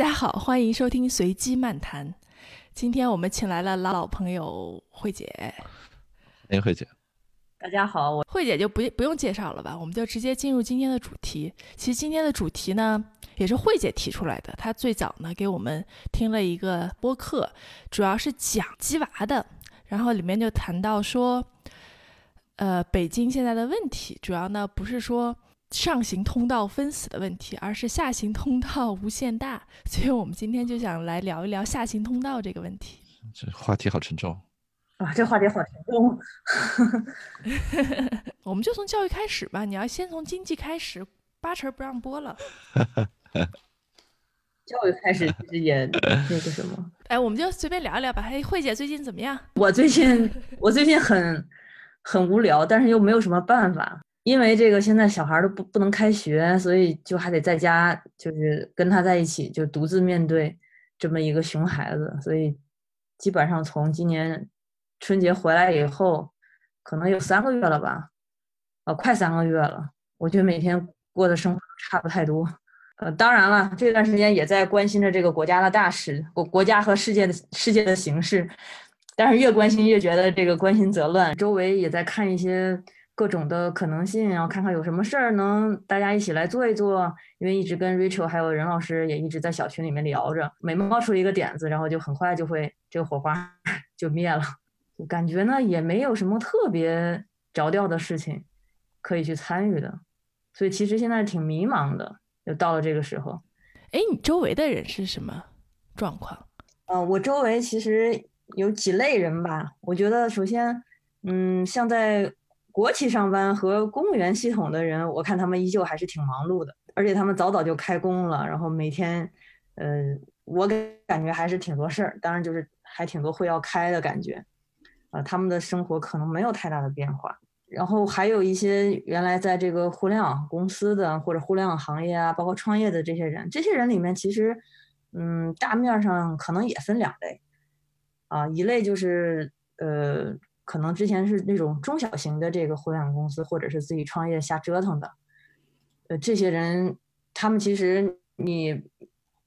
大家好，欢迎收听随机漫谈。今天我们请来了老老朋友慧姐。欢迎慧姐。大家好，我慧姐就不不用介绍了吧，我们就直接进入今天的主题。其实今天的主题呢，也是慧姐提出来的。她最早呢给我们听了一个播客，主要是讲鸡娃的，然后里面就谈到说，呃，北京现在的问题，主要呢不是说。上行通道封死的问题，而是下行通道无限大，所以我们今天就想来聊一聊下行通道这个问题。这话题好沉重啊！这话题好沉重。我们就从教育开始吧，你要先从经济开始，八成不让播了。教育开始其实也那个什么，哎，我们就随便聊一聊吧。哎，慧姐最近怎么样？我最近我最近很很无聊，但是又没有什么办法。因为这个现在小孩都不不能开学，所以就还得在家，就是跟他在一起，就独自面对这么一个熊孩子。所以基本上从今年春节回来以后，可能有三个月了吧，呃，快三个月了。我觉得每天过的生活差不太多。呃，当然了，这段时间也在关心着这个国家的大事，国国家和世界的世界的形势。但是越关心越觉得这个关心则乱，周围也在看一些。各种的可能性，然后看看有什么事儿能大家一起来做一做。因为一直跟 Rachel 还有任老师也一直在小群里面聊着，每冒出一个点子，然后就很快就会这个火花 就灭了。感觉呢也没有什么特别着调的事情可以去参与的，所以其实现在挺迷茫的。就到了这个时候，哎，你周围的人是什么状况？嗯，我周围其实有几类人吧。我觉得首先，嗯，像在。国企上班和公务员系统的人，我看他们依旧还是挺忙碌的，而且他们早早就开工了，然后每天，呃，我感觉还是挺多事儿，当然就是还挺多会要开的感觉，啊，他们的生活可能没有太大的变化。然后还有一些原来在这个互联网公司的或者互联网行业啊，包括创业的这些人，这些人里面其实，嗯，大面上可能也分两类，啊，一类就是呃。可能之前是那种中小型的这个互联网公司，或者是自己创业瞎折腾的，呃，这些人，他们其实你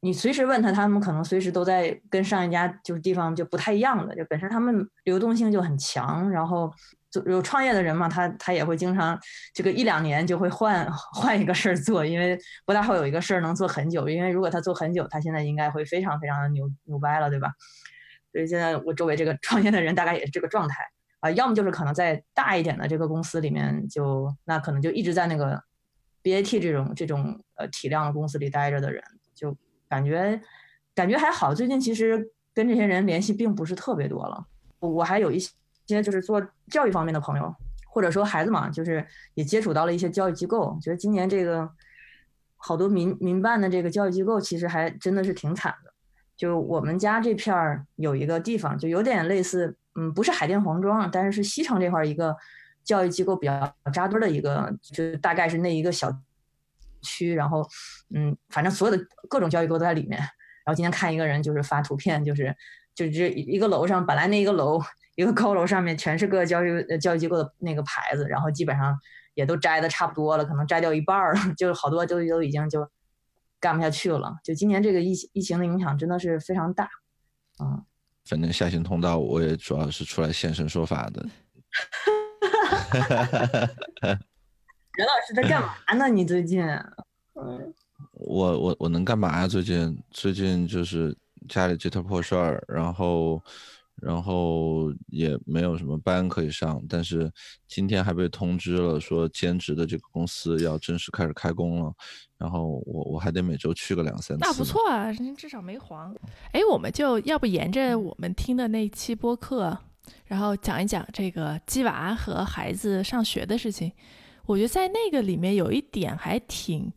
你随时问他，他们可能随时都在跟上一家就是地方就不太一样的，就本身他们流动性就很强，然后有创业的人嘛，他他也会经常这个一两年就会换 换一个事儿做，因为不大会有一个事儿能做很久，因为如果他做很久，他现在应该会非常非常的牛牛掰了，对吧？所以现在我周围这个创业的人大概也是这个状态。啊，要么就是可能在大一点的这个公司里面，就那可能就一直在那个 BAT 这种这种呃体量的公司里待着的人，就感觉感觉还好。最近其实跟这些人联系并不是特别多了。我还有一些就是做教育方面的朋友，或者说孩子嘛，就是也接触到了一些教育机构。觉得今年这个好多民民办的这个教育机构，其实还真的是挺惨的。就我们家这片儿有一个地方，就有点类似。嗯，不是海淀黄庄，但是是西城这块一个教育机构比较扎堆的一个，就大概是那一个小区，然后嗯，反正所有的各种教育机构都在里面。然后今天看一个人就是发图片，就是就这一个楼上本来那一个楼一个高楼上面全是各教育教育机构的那个牌子，然后基本上也都摘的差不多了，可能摘掉一半了，就好多都都已经就干不下去了。就今年这个疫疫情的影响真的是非常大，嗯。反正下行通道，我也主要是出来现身说法的。任老师在干嘛呢？你最近？嗯我我我能干嘛呀？最近最近就是家里这摊破事儿，然后。然后也没有什么班可以上，但是今天还被通知了，说兼职的这个公司要正式开始开工了。然后我我还得每周去个两三次。那不错啊，人家至少没黄。哎，我们就要不沿着我们听的那期播客，然后讲一讲这个鸡娃和孩子上学的事情。我觉得在那个里面有一点还挺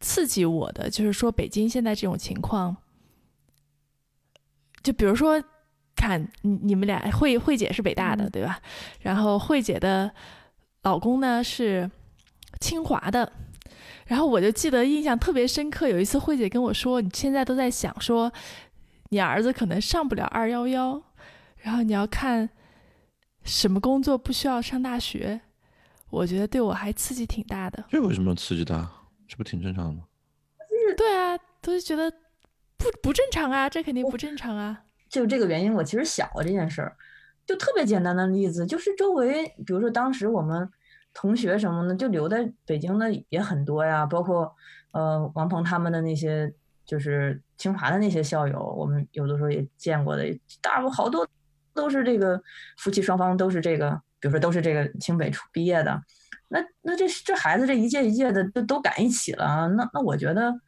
刺激我的，就是说北京现在这种情况，就比如说。看你你们俩慧慧姐是北大的对吧？然后慧姐的老公呢是清华的，然后我就记得印象特别深刻。有一次慧姐跟我说，你现在都在想说你儿子可能上不了二幺幺，然后你要看什么工作不需要上大学。我觉得对我还刺激挺大的。这为什么刺激大？这不挺正常的吗？对啊，都是觉得。不不正常啊，这肯定不正常啊。就这个原因，我其实想过这件事儿，就特别简单的例子，就是周围，比如说当时我们同学什么的，就留在北京的也很多呀，包括呃王鹏他们的那些，就是清华的那些校友，我们有的时候也见过的，大部好多都是这个夫妻双方都是这个，比如说都是这个清北出毕业的，那那这这孩子这一届一届的都都赶一起了，那那我觉得。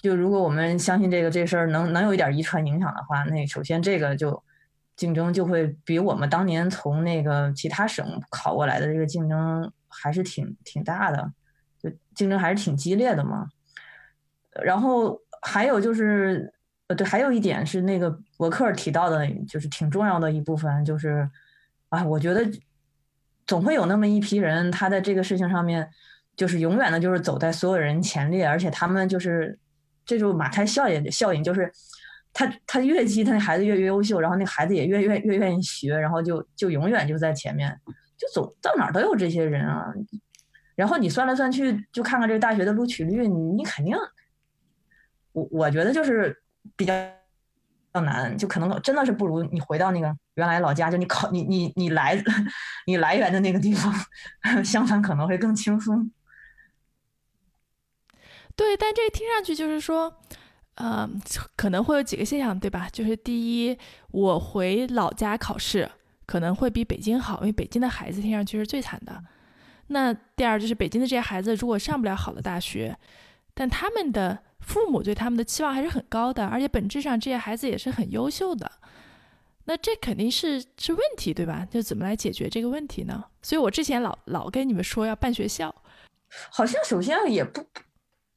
就如果我们相信这个这事儿能能有一点遗传影响的话，那首先这个就竞争就会比我们当年从那个其他省考过来的这个竞争还是挺挺大的，就竞争还是挺激烈的嘛。然后还有就是，呃，对，还有一点是那个博客提到的，就是挺重要的一部分，就是啊，我觉得总会有那么一批人，他在这个事情上面就是永远的就是走在所有人前列，而且他们就是。这就马太效应效应就是，他他越激，他那孩子越越优秀，然后那孩子也越越越愿意学，然后就就永远就在前面，就走到哪儿都有这些人啊。然后你算来算去，就看看这个大学的录取率，你你肯定，我我觉得就是比较较难，就可能真的是不如你回到那个原来老家，就你考你你你来 你来源的那个地方，相反可能会更轻松。对，但这听上去就是说，呃，可能会有几个现象，对吧？就是第一，我回老家考试可能会比北京好，因为北京的孩子听上去是最惨的。那第二就是北京的这些孩子如果上不了好的大学，但他们的父母对他们的期望还是很高的，而且本质上这些孩子也是很优秀的。那这肯定是是问题，对吧？就怎么来解决这个问题呢？所以我之前老老跟你们说要办学校，好像首先也不。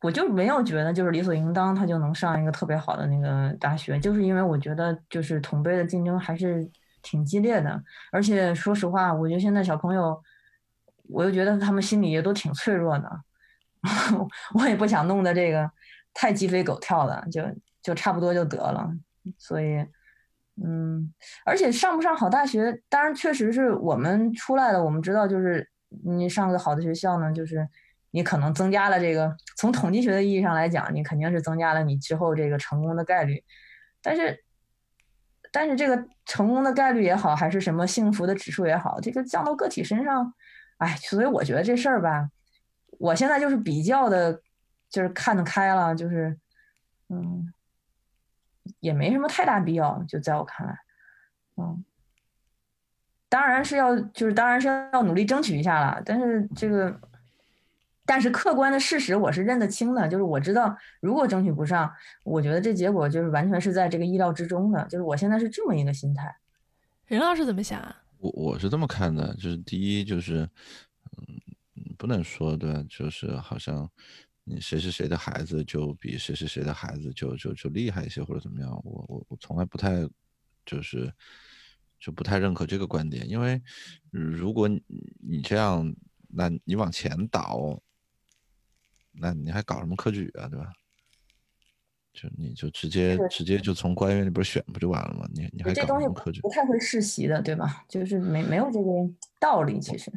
我就没有觉得就是理所应当他就能上一个特别好的那个大学，就是因为我觉得就是同辈的竞争还是挺激烈的，而且说实话，我觉得现在小朋友，我又觉得他们心里也都挺脆弱的，我也不想弄得这个太鸡飞狗跳的，就就差不多就得了。所以，嗯，而且上不上好大学，当然确实是我们出来的，我们知道就是你上个好的学校呢，就是。你可能增加了这个，从统计学的意义上来讲，你肯定是增加了你之后这个成功的概率。但是，但是这个成功的概率也好，还是什么幸福的指数也好，这个降到个体身上，哎，所以我觉得这事儿吧，我现在就是比较的，就是看得开了，就是，嗯，也没什么太大必要，就在我看来，嗯，当然是要，就是当然是要努力争取一下了，但是这个。但是客观的事实我是认得清的，就是我知道如果争取不上，我觉得这结果就是完全是在这个意料之中的，就是我现在是这么一个心态。任老师怎么想啊？我我是这么看的，就是第一就是，嗯，不能说对，就是好像你谁是谁的孩子就比谁是谁的孩子就就就厉害一些或者怎么样，我我我从来不太就是就不太认可这个观点，因为如果你你这样，那你往前倒。那你还搞什么科举啊，对吧？就你就直接直接就从官员里边选不就完了吗？你你还搞什么科举？不太会世袭的，对吧？就是没没有这个道理，其实。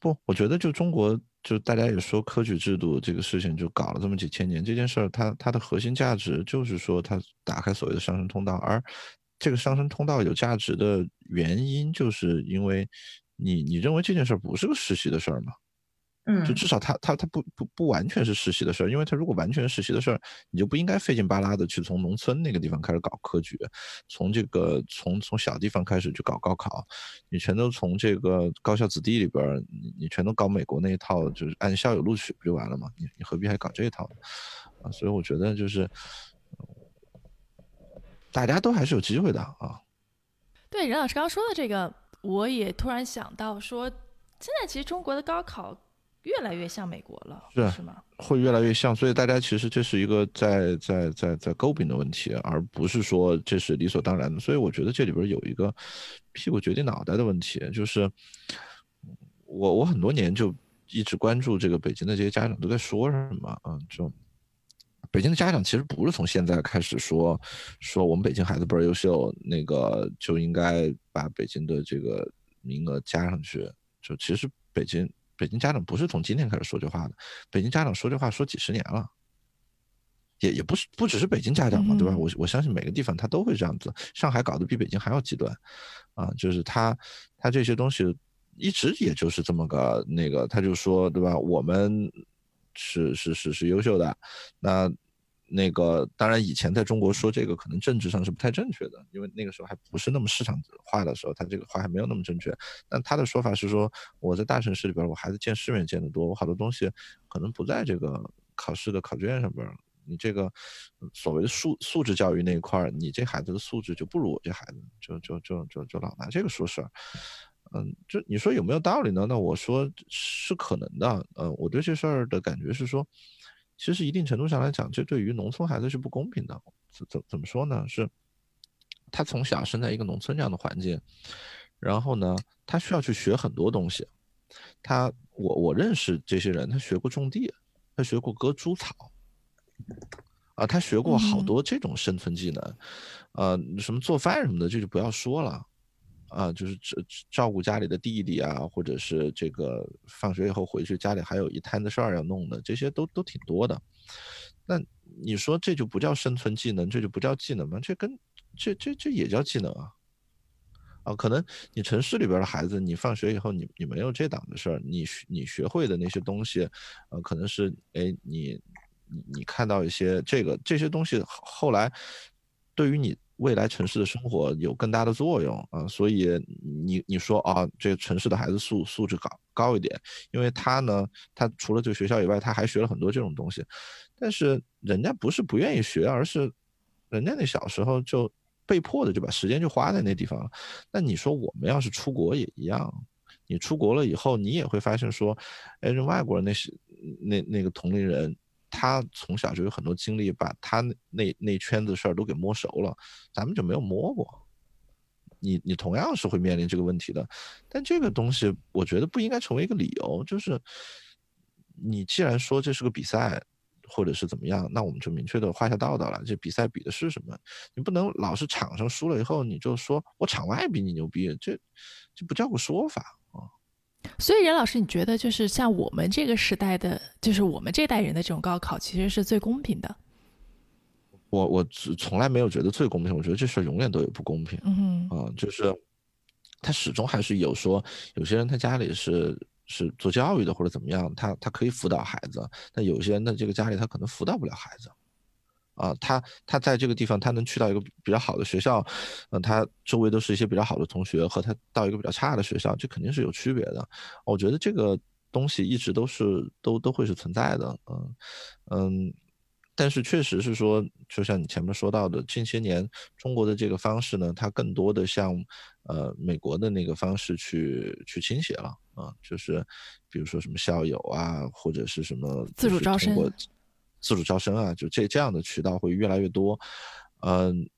不，我觉得就中国就大家也说科举制度这个事情就搞了这么几千年，这件事儿它它的核心价值就是说它打开所谓的上升通道，而这个上升通道有价值的原因，就是因为你你认为这件事儿不是个世袭的事儿吗？嗯，就至少他他他不不不完全是实习的事儿，因为他如果完全是实习的事儿，你就不应该费劲巴拉的去从农村那个地方开始搞科举，从这个从从小地方开始去搞高考，你全都从这个高校子弟里边，你你全都搞美国那一套，就是按校友录取不就完了吗？你你何必还搞这一套呢？啊，所以我觉得就是大家都还是有机会的啊。对任老师刚刚说的这个，我也突然想到说，现在其实中国的高考。越来越像美国了，是是吗？会越来越像，所以大家其实这是一个在在在在诟病的问题，而不是说这是理所当然的。所以我觉得这里边有一个屁股决定脑袋的问题，就是我我很多年就一直关注这个北京的这些家长都在说什么，嗯，就北京的家长其实不是从现在开始说说我们北京孩子倍儿优秀，那个就应该把北京的这个名额加上去，就其实北京。北京家长不是从今天开始说这话的，北京家长说这话说几十年了，也也不是不只是北京家长嘛，对吧？嗯我我相信每个地方他都会这样子。上海搞得比北京还要极端，啊，就是他他这些东西一直也就是这么个那个，他就说对吧？我们是是是是优秀的，那那个当然以前在中国说这个可能政治上是不太正确的，因为那个时候还不是那么市场化的时候，他这个话还没有那么正确。但他的说法是说，我在大城市里边，我孩子见世面见得多，我好多东西可能不在这个考试的考卷上边。你这个所谓的素素质教育那一块儿，你这孩子的素质就不如我这孩子，就就就就就老拿这个说事儿。嗯，就你说有没有道理呢？那我说是可能的。嗯，我对这事儿的感觉是说，其实一定程度上来讲，这对于农村孩子是不公平的。怎怎怎么说呢？是他从小生在一个农村这样的环境，然后呢，他需要去学很多东西。他我我认识这些人，他学过种地，他学过割猪草，啊，他学过好嗯多这种生存技能，呃，什么做饭什么的，这就不要说了。啊，就是照照顾家里的弟弟啊，或者是这个放学以后回去家里还有一摊子事儿要弄的，这些都都挺多的。那你说这就不叫生存技能，这就不叫技能吗？这跟这这这也叫技能啊！啊，可能你城市里边的孩子，你放学以后你你没有这档子事儿，你你学会的那些东西，呃，可能是哎你你你看到一些这个这些东西后来对于你未来城市的生活有更大的作用啊，所以你你说啊，这个城市的孩子素素质高高一点，因为他呢，他除了这个学校以外，他还学了很多这种东西，但是人家不是不愿意学，而是人家那小时候就被迫的就把时间就花在那地方了。那你说我们要是出国也一样，你出国了以后，你也会发现说，哎，人外国人那些那那个同龄人。他从小就有很多经历，把他那那圈子事儿都给摸熟了，咱们就没有摸过。你你同样是会面临这个问题的，但这个东西我觉得不应该成为一个理由。就是你既然说这是个比赛，或者是怎么样，那我们就明确的画下道道了。这比赛比的是什么？你不能老是场上输了以后你就说我场外比你牛逼，这这不叫个说法。所以任老师，你觉得就是像我们这个时代的，就是我们这代人的这种高考，其实是最公平的。我我从来没有觉得最公平，我觉得这事儿永远都有不公平。嗯啊，就是他始终还是有说，有些人他家里是是做教育的或者怎么样，他他可以辅导孩子，但有些人的这个家里他可能辅导不了孩子。啊，他他在这个地方，他能去到一个比较好的学校，嗯，他周围都是一些比较好的同学，和他到一个比较差的学校，这肯定是有区别的。我觉得这个东西一直都是都都会是存在的，嗯嗯，但是确实是说，就像你前面说到的，近些年中国的这个方式呢，它更多的向呃美国的那个方式去去倾斜了啊，就是比如说什么校友啊，或者是什么自主招生。自主招生啊，就这这样的渠道会越来越多，嗯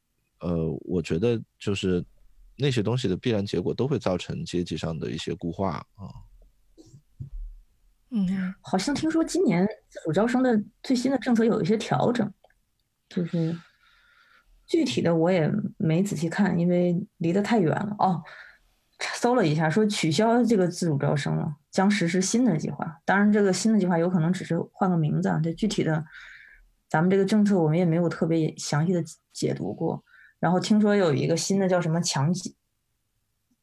呃，我觉得就是那些东西的必然结果都会造成阶级上的一些固化啊。嗯，好像听说今年自主招生的最新的政策有一些调整，就是具体的我也没仔细看，因为离得太远了。哦，搜了一下，说取消这个自主招生了。将实施新的计划，当然这个新的计划有可能只是换个名字啊，这具体的咱们这个政策我们也没有特别详细的解读过。然后听说有一个新的叫什么强基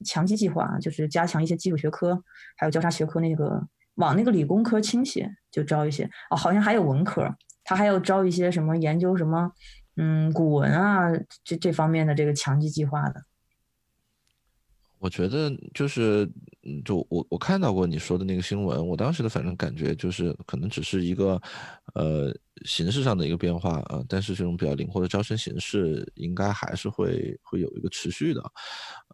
强基计划，就是加强一些基础学科，还有交叉学科那个往那个理工科倾斜，就招一些哦，好像还有文科，他还要招一些什么研究什么嗯古文啊这这方面的这个强基计划的。我觉得就是，就我我看到过你说的那个新闻，我当时的反正感觉就是可能只是一个，呃，形式上的一个变化啊，但是这种比较灵活的招生形式应该还是会会有一个持续的，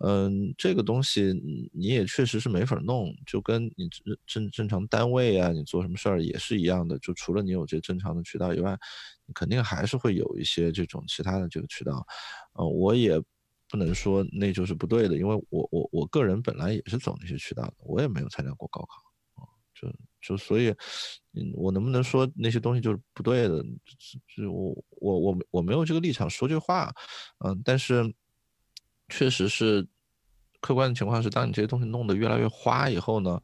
嗯，这个东西你也确实是没法弄，就跟你正正正常单位啊，你做什么事儿也是一样的，就除了你有这正常的渠道以外，你肯定还是会有一些这种其他的这个渠道，呃，我也。不能说那就是不对的，因为我我我个人本来也是走那些渠道的，我也没有参加过高考啊，就就所以，嗯，我能不能说那些东西就是不对的？就我我我我没有这个立场说这话，嗯，但是确实是客观的情况是，当你这些东西弄得越来越花以后呢，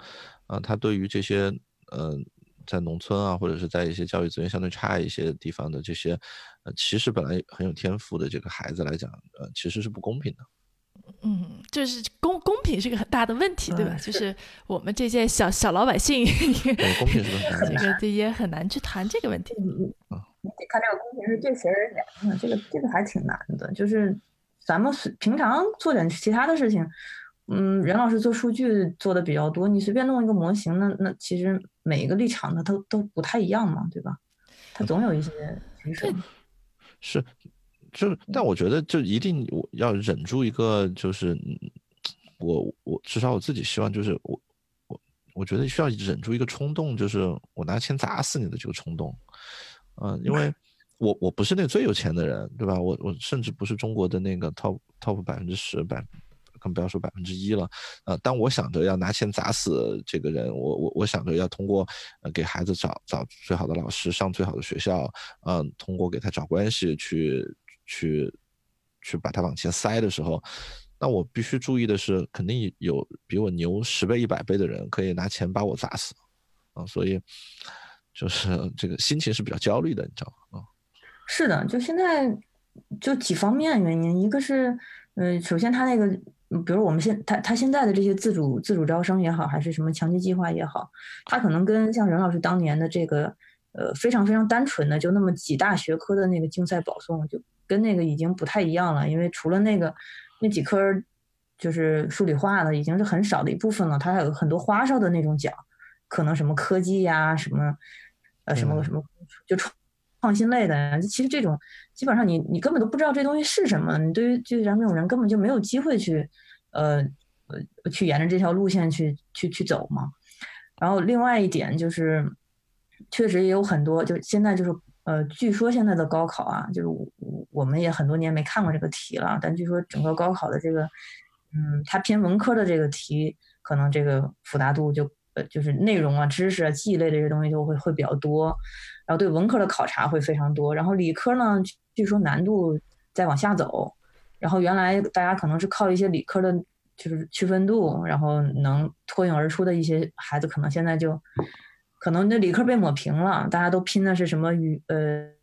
啊，它对于这些嗯在农村啊，或者是在一些教育资源相对差一些地方的这些，呃，其实本来很有天赋的这个孩子来讲，呃，其实是不公平的。嗯，就是公公平是个很大的问题，对吧？嗯 就是我们这些小小老百姓，对，公平是个很大的这问题。个这也很难去谈这个问题。嗯你你得看这个公平是对谁而言的，这个这个还挺难的。就是咱们随平常做点其他的事情，嗯，任老师做数据做的比较多，你随便弄一个模型，那那其实每一个立场它都都不太一样嘛，对吧？他总有一些取舍。是，就是，但我觉得就一定我要忍住一个，就是嗯我我至少我自己希望就是我我我觉得需要忍住一个冲动，就是我拿钱砸死你的这个冲动，嗯、因为 我我不是那个最有钱的人，对吧？我我甚至不是中国的那个 top top 百分之十百。更不要说百分之一了，呃，当我想着要拿钱砸死这个人，我我我想着要通过呃给孩子找找最好的老师，上最好的学校，嗯、通过给他找关系去去去把他往前塞的时候，那我必须注意的是，肯定有比我牛十倍、一百倍的人可以拿钱把我砸死，啊、所以就是这个心情是比较焦虑的，你知道吗？啊、是的，就现在就几方面原因，一个是，呃，首先他那个，比如我们现他他现在的这些自主自主招生也好，还是什么强基计划也好，他可能跟像任老师当年的这个，呃，非常非常单纯的就那么几大学科的那个竞赛保送，就跟那个已经不太一样了，因为除了那个那几科儿就是数理化的已经是很少的一部分了，他还有很多花哨的那种奖，可能什么科技呀、什么，呃，什么嗯。什么就创创新类的，其实这种基本上你你根本都不知道这东西是什么，你对于就咱们这种人根本就没有机会去，呃呃，去沿着这条路线去去去走嘛。然后另外一点就是，确实也有很多，就现在就是呃，据说现在的高考啊，就是我我们也很多年没看过这个题了，但据说整个高考的这个，嗯，它偏文科的这个题，可能这个复杂度就呃就是内容啊、知识啊、记忆类的这些东西就会会比较多，然后对文科的考察会非常多，然后理科呢，据说难度在往下走，然后原来大家可能是靠一些理科的，就是区分度，然后能脱颖而出的一些孩子，可能现在就可能那理科被抹平了，大家都拼的是什么语呃。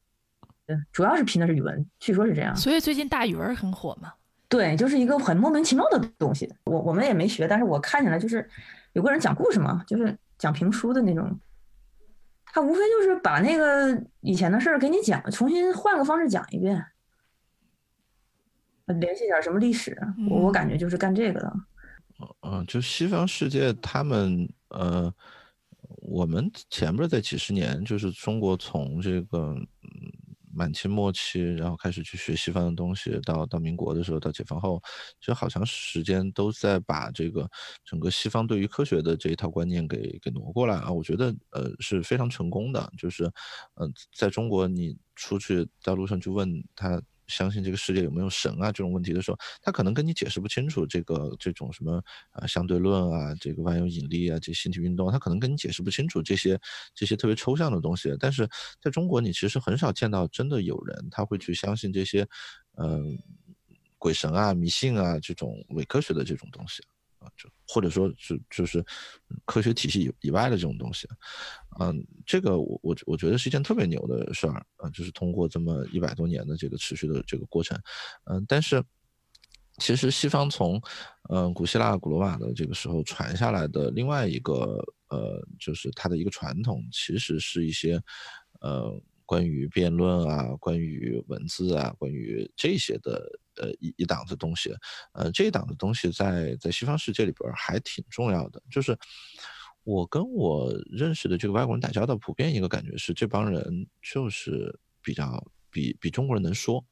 呃主要是拼的是语文，据说是这样。所以最近大语文很火嘛。对，就是一个很莫名其妙的东西。我我们也没学，但是我看起来就是有个人讲故事嘛，就是讲评书的那种。他无非就是把那个以前的事儿给你讲，重新换个方式讲一遍，呃联系点什么历史。我我感觉就是干这个的。嗯，就西方世界，他们呃，我们前边儿在几十年，就是中国从这个嗯满清末期，然后开始去学西方的东西，到到民国的时候，到解放后，其实好长时间都在把这个整个西方对于科学的这一套观念给给挪过来啊，我觉得呃是非常成功的，就是呃在中国你出去在路上去问他。相信这个世界有没有神啊这种问题的时候，他可能跟你解释不清楚这个这种什么啊相对论啊，这个万有引力啊，这星体运动，他可能跟你解释不清楚这些这些特别抽象的东西。但是在中国，你其实很少见到真的有人他会去相信这些，嗯、鬼神啊、迷信啊这种伪科学的这种东西就或者说是就是科学体系以以外的这种东西。嗯，这个我我我觉得是一件特别牛的事儿啊，就是通过这么一百多年的这个持续的这个过程，嗯，但是其实西方从嗯古希腊、古罗马的这个时候传下来的另外一个呃，就是它的一个传统，其实是一些呃关于辩论啊、关于文字啊、关于这些的呃一一档子东西，呃这一档子东西在在西方世界里边还挺重要的，就是。我跟我认识的这个外国人打交道，普遍一个感觉是，这帮人就是比较比比中国人能说，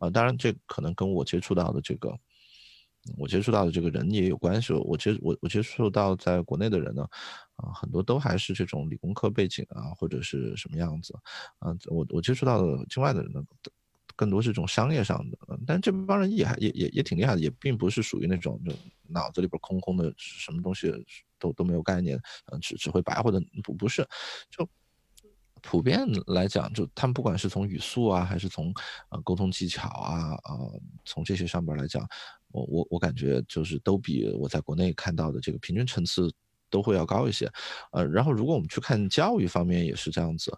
啊，当然这可能跟我接触到的这个，我接触到的这个人也有关系。我接我我接触到在国内的人呢，啊，很多都还是这种理工科背景啊，或者是什么样子，啊，我我接触到的境外的人呢。更多是这种商业上的，嗯但这帮人也还也也也挺厉害的，也并不是属于那种就脑子里边空空的，什么东西都都没有概念，嗯，只只会白话的，不不是，就普遍来讲，就他们不管是从语速啊，还是从呃沟通技巧啊，呃，从这些上边来讲，我我我感觉就是都比我在国内看到的这个平均层次都会要高一些。呃，然后如果我们去看教育方面也是这样子，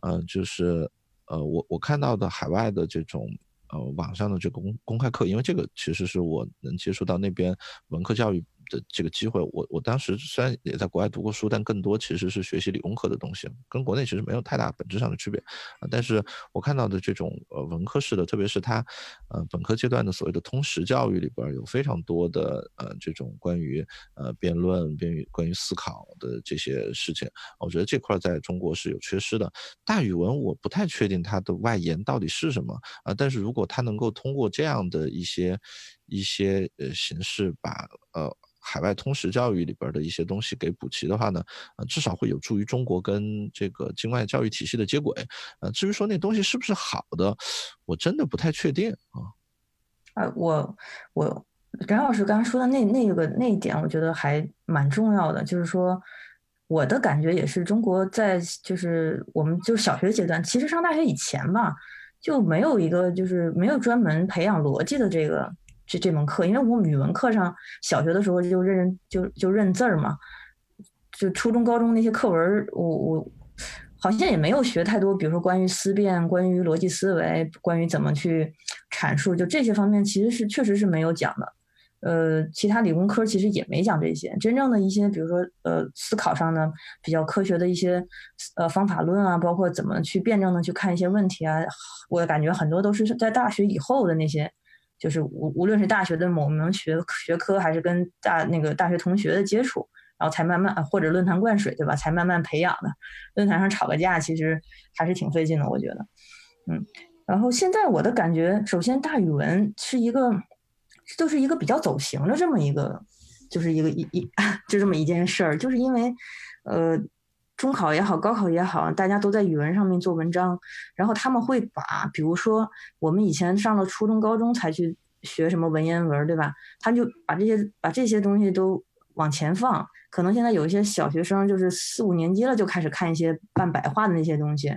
呃，就是呃，我我看到的海外的这种。呃，网上的这个公公开课，因为这个其实是我能接触到那边文科教育。的这个机会，我我当时虽然也在国外读过书，但更多其实是学习理工科的东西，跟国内其实没有太大本质上的区别啊。但是我看到的这种呃文科式的，特别是它呃本科阶段的所谓的通识教育里边，有非常多的呃这种关于呃辩论、关于关于思考的这些事情，我觉得这块在中国是有缺失的。大语文我不太确定它的外延到底是什么啊，但是如果它能够通过这样的一些一些呃形式把呃。海外通识教育里边的一些东西给补齐的话呢，呃，至少会有助于中国跟这个境外教育体系的接轨。呃，至于说那东西是不是好的，我真的不太确定啊。啊，我我张老师刚刚说的那那个那一点，我觉得还蛮重要的。就是说，我的感觉也是，中国在就是我们就小学阶段，其实上大学以前吧，就没有一个就是没有专门培养逻辑的这个。这这门课，因为我们语文课上小学的时候就认就就认字儿嘛，就初中高中那些课文，我我好像也没有学太多，比如说关于思辨、关于逻辑思维、关于怎么去阐述，就这些方面其实是确实是没有讲的。呃，其他理工科其实也没讲这些，真正的一些，比如说呃思考上的比较科学的一些呃方法论啊，包括怎么去辩证的去看一些问题啊，我感觉很多都是在大学以后的那些。就是无无论是大学的某门学学科，还是跟大那个大学同学的接触，然后才慢慢或者论坛灌水，对吧？才慢慢培养的。论坛上吵个架，其实还是挺费劲的，我觉得。嗯，然后现在我的感觉，首先大语文是一个，就是一个比较走形的这么一个，就是一个一一 就这么一件事儿，就是因为呃。中考也好，高考也好，大家都在语文上面做文章，然后他们会把，比如说我们以前上了初中、高中才去学什么文言文，对吧？他就把这些把这些东西都往前放。可能现在有一些小学生就是四五年级了就开始看一些半白话的那些东西，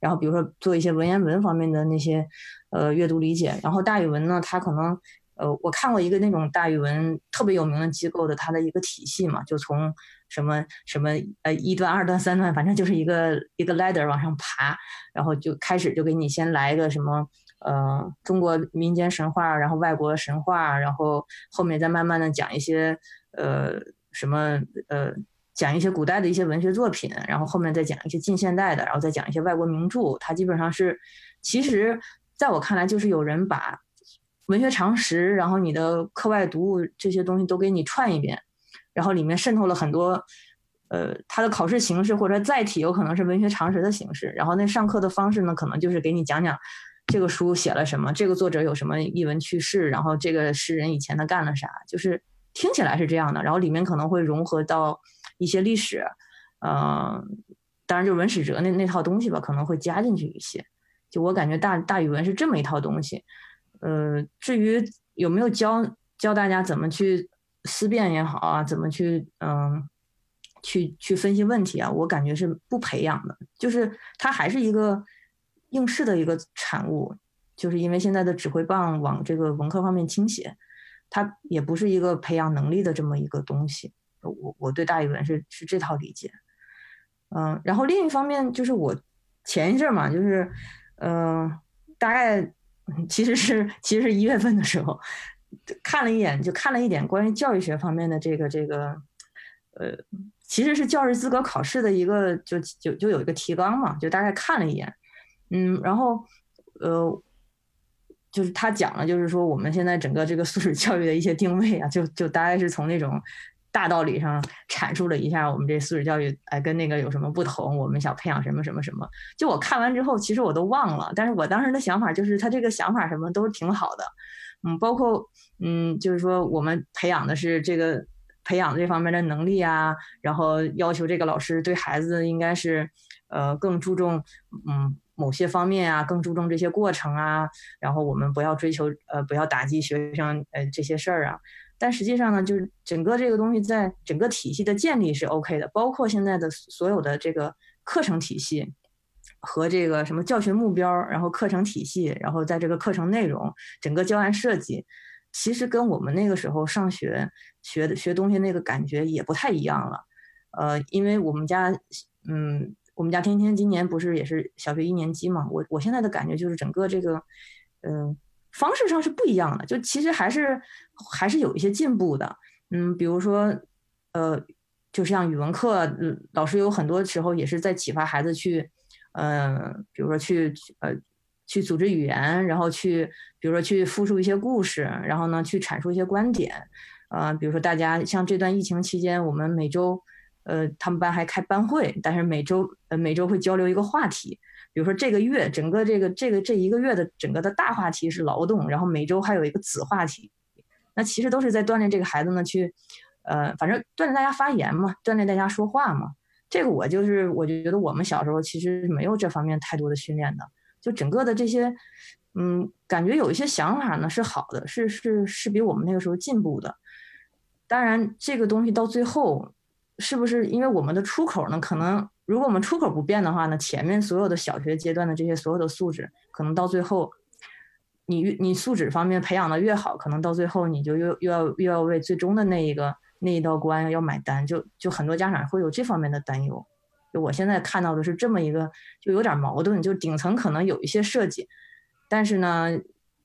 然后比如说做一些文言文方面的那些呃阅读理解。然后大语文呢，他可能呃我看过一个那种大语文特别有名的机构的它的一个体系嘛，就从。什么什么呃一段二段三段，反正就是一个一个 ladder 往上爬，然后就开始就给你先来一个什么呃中国民间神话，然后外国神话，然后后面再慢慢的讲一些呃什么呃讲一些古代的一些文学作品，然后后面再讲一些近现代的，然后再讲一些外国名著。它基本上是，其实在我看来就是有人把文学常识，然后你的课外读物这些东西都给你串一遍。然后里面渗透了很多，呃，它的考试形式或者载体有可能是文学常识的形式。然后那上课的方式呢，可能就是给你讲讲这个书写了什么，这个作者有什么译文趣事，然后这个诗人以前他干了啥，就是听起来是这样的。然后里面可能会融合到一些历史，嗯，当然就文史哲那那套东西吧，可能会加进去一些。就我感觉大大语文是这么一套东西，呃，至于有没有教教大家怎么去。思辨也好啊，怎么去嗯，去去分析问题啊？我感觉是不培养的，就是它还是一个应试的一个产物，就是因为现在的指挥棒往这个文科方面倾斜，它也不是一个培养能力的这么一个东西。我我对大语文是是这套理解，嗯，然后另一方面就是我前一阵嘛，就是嗯，大概其实是其实是一月份的时候。看了一眼，就看了一点关于教育学方面的这个这个，呃，其实是教师资格考试的一个，就就就有一个提纲嘛，就大概看了一眼，嗯，然后呃，就是他讲了，就是说我们现在整个这个素质教育的一些定位啊，就就大概是从那种大道理上阐述了一下我们这素质教育，哎，跟那个有什么不同，我们想培养什么什么什么。就我看完之后，其实我都忘了，但是我当时的想法就是他这个想法什么都是挺好的。嗯，包括嗯，就是说我们培养的是这个培养这方面的能力啊，然后要求这个老师对孩子应该是呃更注重嗯某些方面啊，更注重这些过程啊，然后我们不要追求呃不要打击学生呃这些事儿啊。但实际上呢，就是整个这个东西在整个体系的建立是 OK 的，包括现在的所有的这个课程体系。和这个什么教学目标，然后课程体系，然后在这个课程内容，整个教案设计，其实跟我们那个时候上学学的学东西那个感觉也不太一样了。呃，因为我们家，嗯，我们家天天今年不是也是小学一年级嘛，我我现在的感觉就是整个这个，嗯，方式上是不一样的，就其实还是还是有一些进步的，嗯，比如说，呃，就像语文课，老师有很多时候也是在启发孩子去，嗯，比如说去，呃。去组织语言，然后去，比如说去复述一些故事，然后呢，去阐述一些观点，呃，比如说大家像这段疫情期间，我们每周，呃，他们班还开班会，但是每周，呃，每周会交流一个话题，比如说这个月整个这个这个这一个月的整个的大话题是劳动，然后每周还有一个子话题，那其实都是在锻炼这个孩子呢，去，呃，反正锻炼大家发言嘛，锻炼大家说话嘛，这个我就是我就觉得我们小时候其实没有这方面太多的训练的。就整个的这些，嗯，感觉有一些想法呢是好的，是是是比我们那个时候进步的。当然，这个东西到最后，是不是因为我们的出口呢？可能如果我们出口不变的话呢，前面所有的小学阶段的这些所有的素质，可能到最后，你你素质方面培养的越好，可能到最后你就又又要又要为最终的那一个那一道关要买单，就就很多家长会有这方面的担忧。就我现在看到的是这么一个，就有点矛盾。就顶层可能有一些设计，但是呢，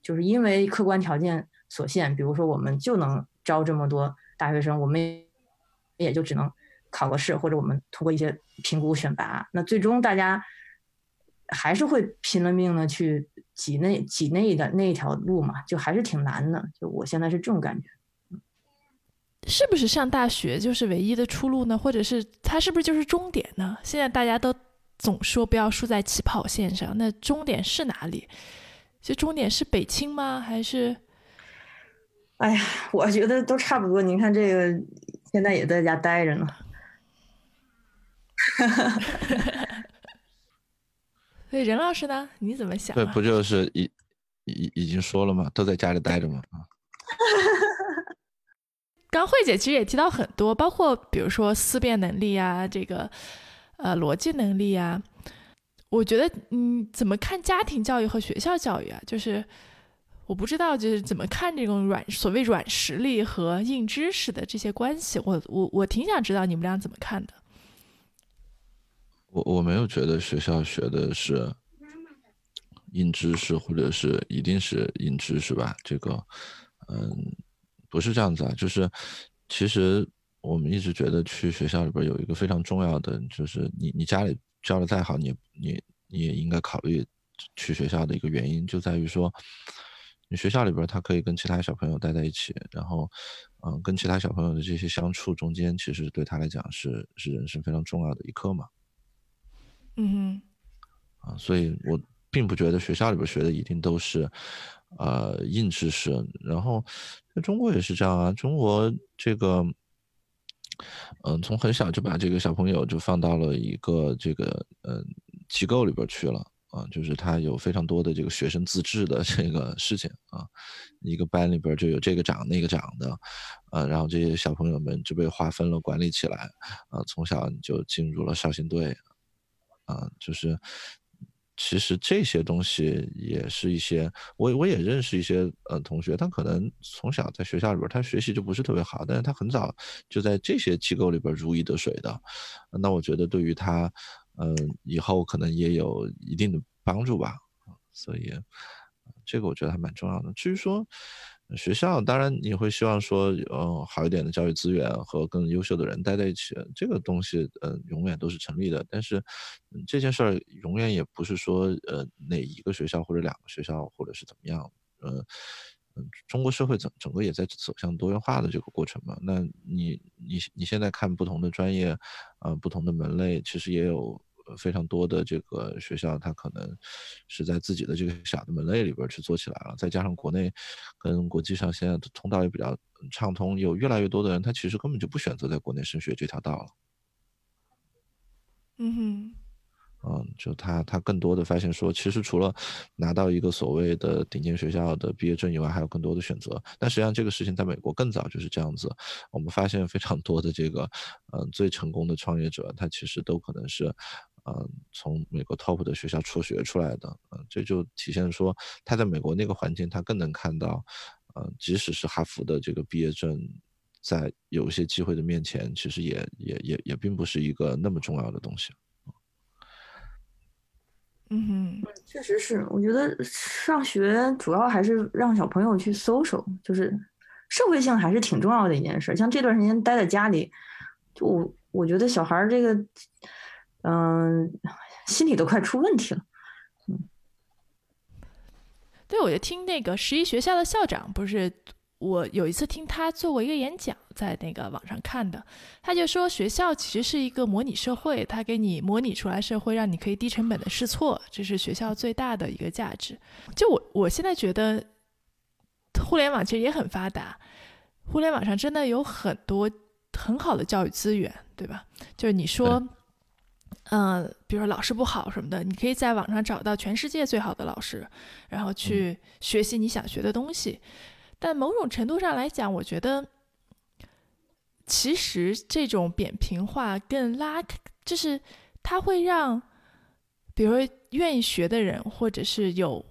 就是因为客观条件所限，比如说我们就能招这么多大学生，我们也就只能考个试，或者我们通过一些评估选拔。那最终大家还是会拼了命的去挤那挤那的那一条路嘛，就还是挺难的。就我现在是这种感觉。是不是上大学就是唯一的出路呢？或者是它是不是就是终点呢？现在大家都总说不要输在起跑线上，那终点是哪里？就终点是北清吗？还是？哎呀，我觉得都差不多。您看这个，现在也在家待着呢。所以任老师呢？你怎么想？对，不就是已已已经说了吗？都在家里待着吗？啊。刚慧姐其实也提到很多，包括比如说思辨能力啊，这个呃逻辑能力啊。我觉得，嗯，怎么看家庭教育和学校教育啊？就是我不知道，就是怎么看这种软所谓软实力和硬知识的这些关系。我我我挺想知道你们俩怎么看的。我我没有觉得学校学的是硬知识，或者是一定是硬知识吧？这个，嗯。不是这样子啊，就是其实我们一直觉得去学校里边有一个非常重要的，就是你你家里教的再好，你你你也应该考虑去学校的一个原因，就在于说，你学校里边他可以跟其他小朋友待在一起，然后嗯，跟其他小朋友的这些相处中间，其实对他来讲是是人生非常重要的一课嘛。嗯哼，啊，所以我并不觉得学校里边学的一定都是。呃，硬知识，然后在中国也是这样啊。中国这个，嗯，从很小就把这个小朋友就放到了一个这个嗯机构里边去了啊，就是他有非常多的这个学生自治的这个事情啊，一个班里边就有这个长那个长的，呃，然后这些小朋友们就被划分了管理起来啊，从小你就进入了少先队啊，就是。其实这些东西也是一些，我我也认识一些呃同学，他可能从小在学校里边，他学习就不是特别好，但是他很早就在这些机构里边如鱼得水的，那我觉得对于他，嗯，以后可能也有一定的帮助吧，所以这个我觉得还蛮重要的。至于说。学校当然你会希望说，呃，好一点的教育资源和更优秀的人待在一起，这个东西，呃，永远都是成立的。但是，这件事儿永远也不是说，呃，哪一个学校或者两个学校或者是怎么样，呃，嗯，中国社会整整个也在走向多元化的这个过程嘛。那你你你现在看不同的专业，呃，不同的门类，其实也有。非常多的这个学校，它可能是在自己的这个小的门类里边去做起来了，再加上国内跟国际上现在的通道也比较畅通，有越来越多的人，他其实根本就不选择在国内升学这条道了。嗯哼。嗯，就他他更多的发现说，其实除了拿到一个所谓的顶尖学校的毕业证以外，还有更多的选择。但实际上这个事情在美国更早就是这样子。我们发现非常多的这个，嗯，最成功的创业者，他其实都可能是，嗯，从美国 top 的学校辍学出来的。嗯，这就体现说他在美国那个环境，他更能看到，嗯，即使是哈佛的这个毕业证。在有一些机会的面前，其实也也也也并不是一个那么重要的东西。嗯哼，确实是，我觉得上学主要还是让小朋友去 social，就是社会性还是挺重要的一件事。像这段时间待在家里，就我我觉得小孩这个，嗯，心里都快出问题了。嗯对，我就听那个十一学校的校长，不是我有一次听他做过一个演讲，在那个网上看的，他就说学校其实是一个模拟社会，他给你模拟出来社会，让你可以低成本的试错，这是学校最大的一个价值。就我我现在觉得，互联网其实也很发达，互联网上真的有很多很好的教育资源，对吧？就是你说。嗯，比如说老师不好什么的，你可以在网上找到全世界最好的老师，然后去学习你想学的东西。但某种程度上来讲，我觉得其实这种扁平化更拉，就是它会让，比如说愿意学的人，或者是有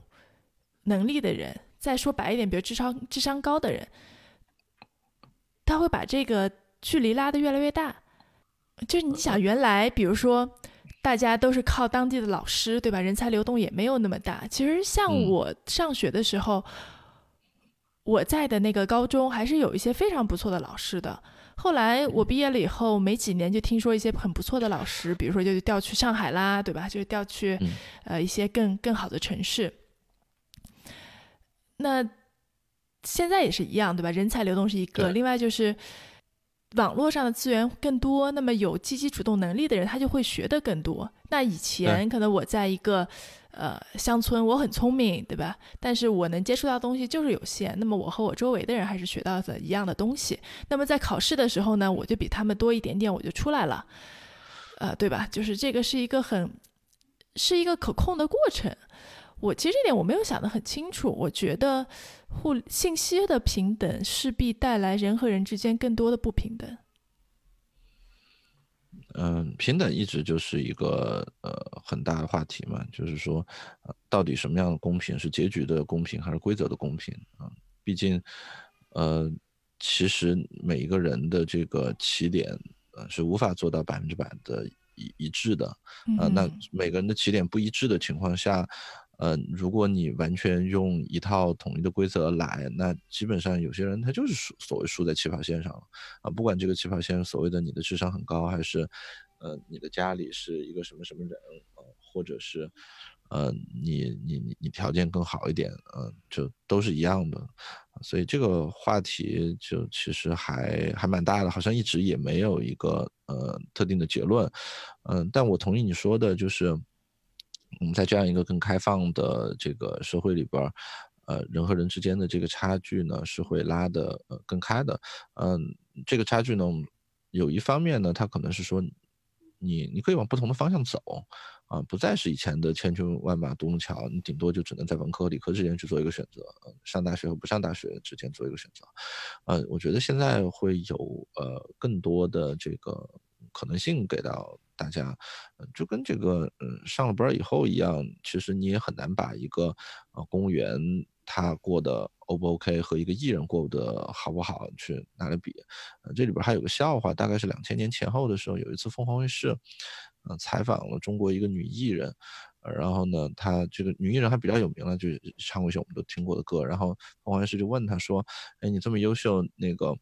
能力的人，再说白一点，比如智商智商高的人，他会把这个距离拉得越来越大。就是你想，原来比如说，大家都是靠当地的老师，对吧？人才流动也没有那么大。其实像我上学的时候，我在的那个高中还是有一些非常不错的老师的。后来我毕业了以后，没几年就听说一些很不错的老师，比如说就调去上海啦，对吧？就调去呃一些更更好的城市。那现在也是一样，对吧？人才流动是一个，另外就是。网络上的资源更多，那么有积极主动能力的人，他就会学的更多。那以前可能我在一个呃乡村，我很聪明，对吧？但是我能接触到东西就是有限。那么我和我周围的人还是学到的一样的东西。那么在考试的时候呢，我就比他们多一点点，我就出来了，呃，对吧？就是这个是一个很是一个可控的过程。我其实这点我没有想得很清楚。我觉得互信息的平等势必带来人和人之间更多的不平等。嗯，平等一直就是一个呃很大的话题嘛，就是说，到底什么样的公平是结局的公平还是规则的公平啊？毕竟，呃，其实每一个人的这个起点呃是无法做到百分之百的一一致的啊。那每个人的起点不一致的情况下。呃，如果你完全用一套统一的规则来，那基本上有些人他就是输，所谓输在起跑线上了啊。不管这个起跑线所谓的你的智商很高，还是呃你的家里是一个什么什么人啊，或者是呃你你你你条件更好一点，嗯，就都是一样的。所以这个话题就其实还还蛮大的，好像一直也没有一个呃特定的结论。嗯，但我同意你说的，就是。我们在这样一个更开放的这个社会里边，呃，人和人之间的这个差距呢是会拉的呃更开的。嗯，这个差距呢，有一方面呢，它可能是说，你你可以往不同的方向走，啊，不再是以前的千军万马独木桥，你顶多就只能在文科理科之间去做一个选择，上大学和不上大学之间做一个选择。呃，我觉得现在会有呃更多的这个可能性给到。大家，就跟这个，嗯，上了班以后一样，其实你也很难把一个，呃，公务员他过得 O 不 OK 和一个艺人过得好不好去拿来比。这里边还有个笑话，大概是两千年前后的时候，有一次凤凰卫视，嗯，采访了中国一个女艺人，然后呢，她这个女艺人还比较有名了，就唱过一些我们都听过的歌，然后凤凰卫视就问她说，哎，你这么优秀，那个。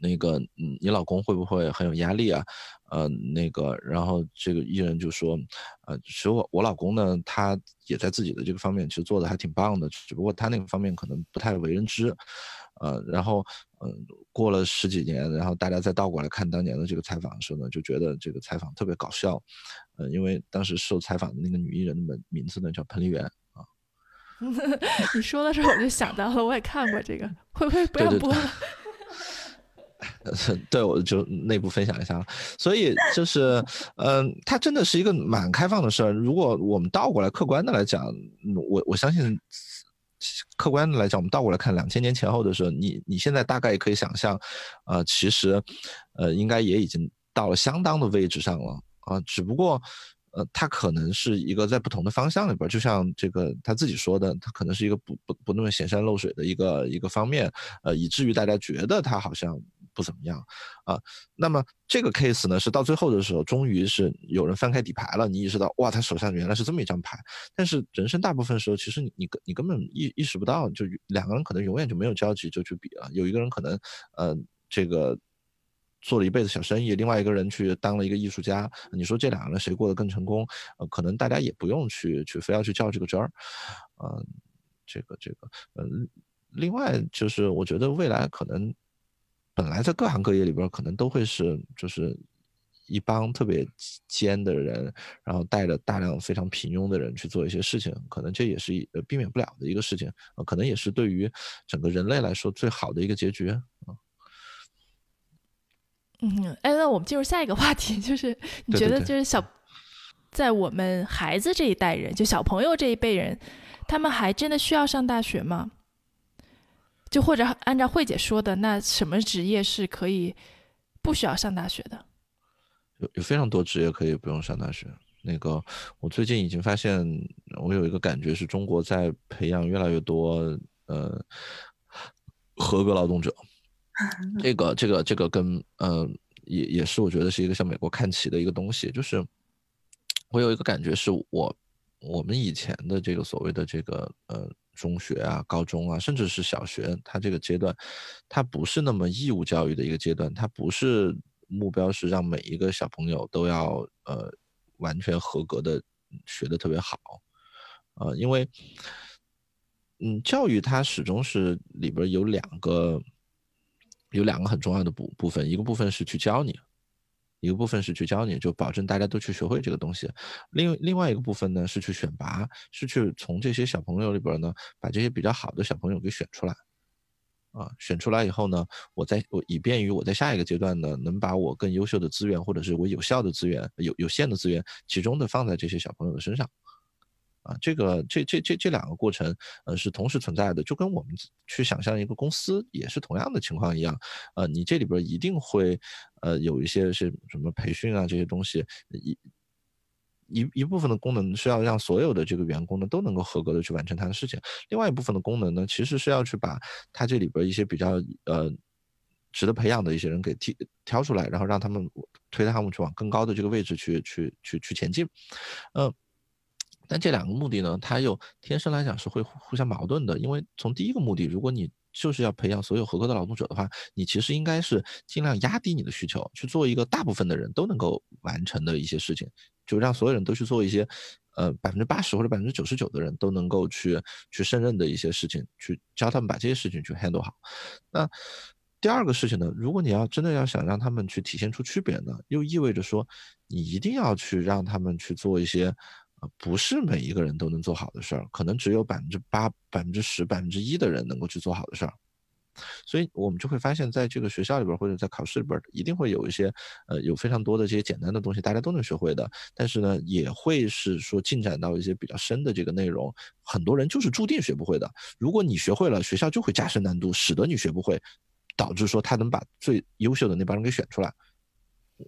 那个，嗯，你老公会不会很有压力啊？呃，那个，然后这个艺人就说，呃，其实我我老公呢，他也在自己的这个方面其实做的还挺棒的，只不过他那个方面可能不太为人知，呃，然后，嗯，过了十几年，然后大家再倒过来看当年的这个采访的时候呢，就觉得这个采访特别搞笑，呃，因为当时受采访的那个女艺人的名字呢叫彭丽媛啊。你说的时候我就想到了，我也看过这个，会不会不要播了？对，对我就内部分享一下所以就是，嗯，它真的是一个蛮开放的事儿。如果我们倒过来客观的来讲，我我相信，客观的来讲，我们倒过来看两千年前后的时候，你你现在大概也可以想象，呃，其实，呃，应该也已经到了相当的位置上了啊。只不过，呃，他可能是一个在不同的方向里边，就像这个他自己说的，他可能是一个不不不那么显山露水的一个一个方面，呃，以至于大家觉得他好像不怎么样啊。那么这个 case 呢，是到最后的时候，终于是有人翻开底牌了，你意识到哇，他手上原来是这么一张牌。但是人生大部分时候，其实你你根你根本意意识不到，就两个人可能永远就没有交集就去比了。有一个人可能呃这个。做了一辈子小生意，另外一个人去当了一个艺术家。你说这两个人谁过得更成功？呃，可能大家也不用去去非要去较这个真儿。嗯，这个这个，嗯，另外就是我觉得未来可能本来在各行各业里边可能都会是就是一帮特别尖的人，然后带着大量非常平庸的人去做一些事情，可能这也是呃避免不了的一个事情。呃，可能也是对于整个人类来说最好的一个结局啊。嗯，哎，那我们进入下一个话题，就是你觉得就是小，在我们孩子这一代人，就小朋友这一辈人，他们还真的需要上大学吗？就或者按照慧姐说的，那什么职业是可以不需要上大学的？有有非常多职业可以不用上大学。那个，我最近已经发现，我有一个感觉是中国在培养越来越多呃合格劳动者。这个这个这个跟呃也也是我觉得是一个向美国看齐的一个东西，就是我有一个感觉是我我们以前的这个所谓的这个呃中学啊、高中啊，甚至是小学，它这个阶段，它不是那么义务教育的一个阶段，它不是目标是让每一个小朋友都要呃完全合格的学的特别好，呃，因为嗯教育它始终是里边有两个。有两个很重要的部部分，一个部分是去教你，一个部分是去教你，就保证大家都去学会这个东西。另另外一个部分呢，是去选拔，是去从这些小朋友里边呢，把这些比较好的小朋友给选出来。啊，选出来以后呢，我在我以便于我在下一个阶段呢，能把我更优秀的资源，或者是我有效的资源、有有限的资源，集中的放在这些小朋友的身上。啊，这个这这这这两个过程，呃，是同时存在的，就跟我们去想象一个公司也是同样的情况一样。呃，你这里边一定会，呃，有一些是什么培训啊这些东西，一一一部分的功能是要让所有的这个员工呢都能够合格的去完成他的事情，另外一部分的功能呢，其实是要去把他这里边一些比较呃值得培养的一些人给挑挑出来，然后让他们推他们去往更高的这个位置去去去去前进，嗯。但这两个目的呢，它又天生来讲是会互相矛盾的。因为从第一个目的，如果你就是要培养所有合格的劳动者的话，你其实应该是尽量压低你的需求，去做一个大部分的人都能够完成的一些事情，就让所有人都去做一些，呃，百分之八十或者百分之九十九的人都能够去去胜任的一些事情，去教他们把这些事情去 handle 好。那第二个事情呢，如果你要真的要想让他们去体现出区别呢，又意味着说你一定要去让他们去做一些。不是每一个人都能做好的事儿，可能只有百分之八、百分之十、百分之一的人能够去做好的事儿，所以我们就会发现，在这个学校里边或者在考试里边，一定会有一些呃有非常多的这些简单的东西，大家都能学会的。但是呢，也会是说进展到一些比较深的这个内容，很多人就是注定学不会的。如果你学会了，学校就会加深难度，使得你学不会，导致说他能把最优秀的那帮人给选出来。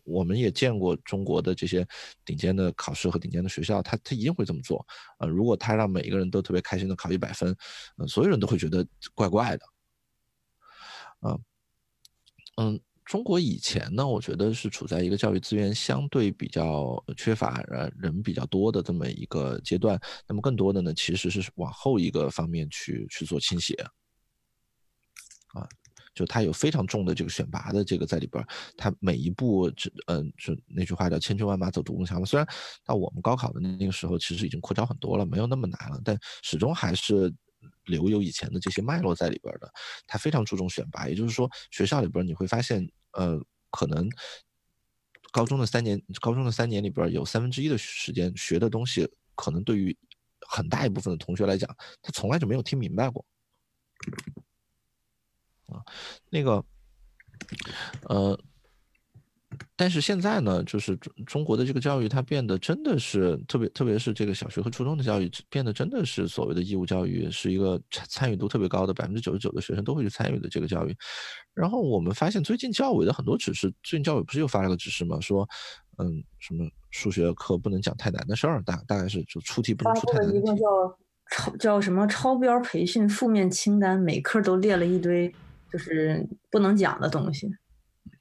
我们也见过中国的这些顶尖的考试和顶尖的学校，他他一定会这么做。呃，如果他让每一个人都特别开心的考一百分，嗯，所有人都会觉得怪怪的。嗯嗯，中国以前呢，我觉得是处在一个教育资源相对比较缺乏、呃人比较多的这么一个阶段。那么更多的呢，其实是往后一个方面去去做倾斜。啊。就他有非常重的这个选拔的这个在里边，他每一步，嗯，就那句话叫千军万马走独木桥嘛。虽然到我们高考的那个时候，其实已经扩招很多了，没有那么难了，但始终还是留有以前的这些脉络在里边的。他非常注重选拔，也就是说，学校里边你会发现，呃，可能高中的三年，高中的三年里边有三分之一的时间学的东西，可能对于很大一部分的同学来讲，他从来就没有听明白过。啊，那个，呃，但是现在呢，就是中中国的这个教育，它变得真的是特别，特别是这个小学和初中的教育，变得真的是所谓的义务教育，是一个参参与度特别高的，百分之九十九的学生都会去参与的这个教育。然后我们发现，最近教委的很多指示，最近教委不是又发了个指示吗？说，嗯，什么数学课不能讲太难的事儿，大大概是就出题不能出太难的题。叫超叫什么超标培训负面清单，每科都列了一堆就是不能讲的东西。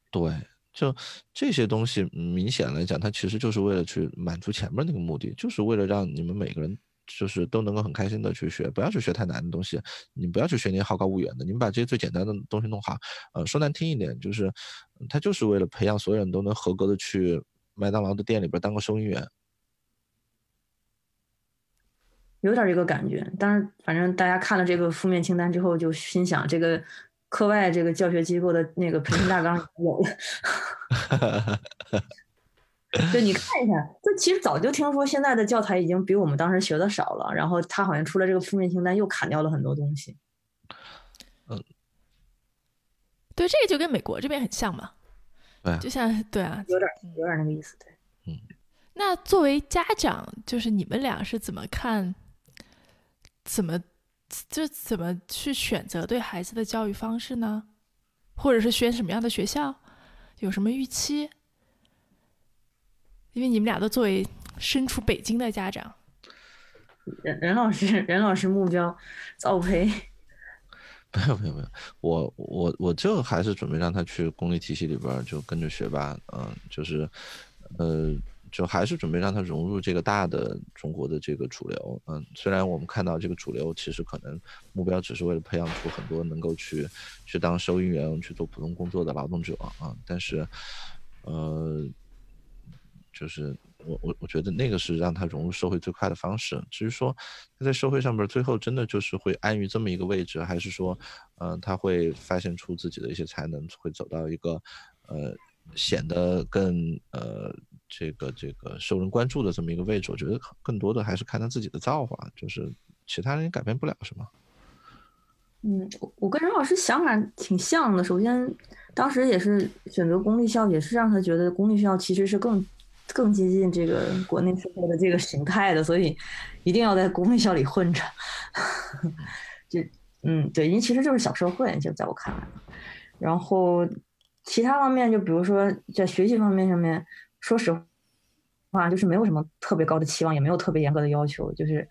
对，就这些东西，嗯明显来讲，它其实就是为了去满足前面那个目的，就是为了让你们每个人就是都能够很开心的去学，不要去学太难的东西，你不要去学那些好高骛远的，你们把这些最简单的东西弄好。呃，说难听一点，就是他就是为了培养所有人都能合格的去麦当劳的店里边当个收银员。有点这个感觉。但是反正大家看了这个负面清单之后，就心想这个课外这个教学机构的那个培训大纲有了。对，你看一下，就其实早就听说现在的教材已经比我们当时学的少了，然后他好像出了这个负面清单，又砍掉了很多东西。嗯对，这个就跟美国这边很像嘛，对啊就像对啊。有点有点那个意思，对。嗯那作为家长，就是你们俩是怎么看？怎么就怎么去选择对孩子的教育方式呢？或者是选什么样的学校？有什么预期？因为你们俩都作为身处北京的家长，任任老师，任老师目标早培，没有没有没有，我我我就还是准备让他去公立体系里边就跟着学吧，嗯，就是，呃，就还是准备让他融入这个大的中国的这个主流，嗯，虽然我们看到这个主流其实可能目标只是为了培养出很多能够去去当收银员、去做普通工作的劳动者啊，但是，呃，就是我我我觉得那个是让他融入社会最快的方式。至于说他在社会上边儿最后真的就是会安于这么一个位置，还是说，嗯、他会发现出自己的一些才能，会走到一个呃显得更呃这个这个受人关注的这么一个位置？我觉得更多的还是看他自己的造化，就是其他人也改变不了什么。嗯，我我跟任老师想法挺像的。首先，当时也是选择公立校，也是让他觉得公立校其实是更更接近这个国内社会的这个形态的，所以一定要在公立校里混着。就嗯，对，因为其实就是小社会，就在我看来。然后其他方面，就比如说在学习方面上面，说实话，就是没有什么特别高的期望，也没有特别严格的要求，就是。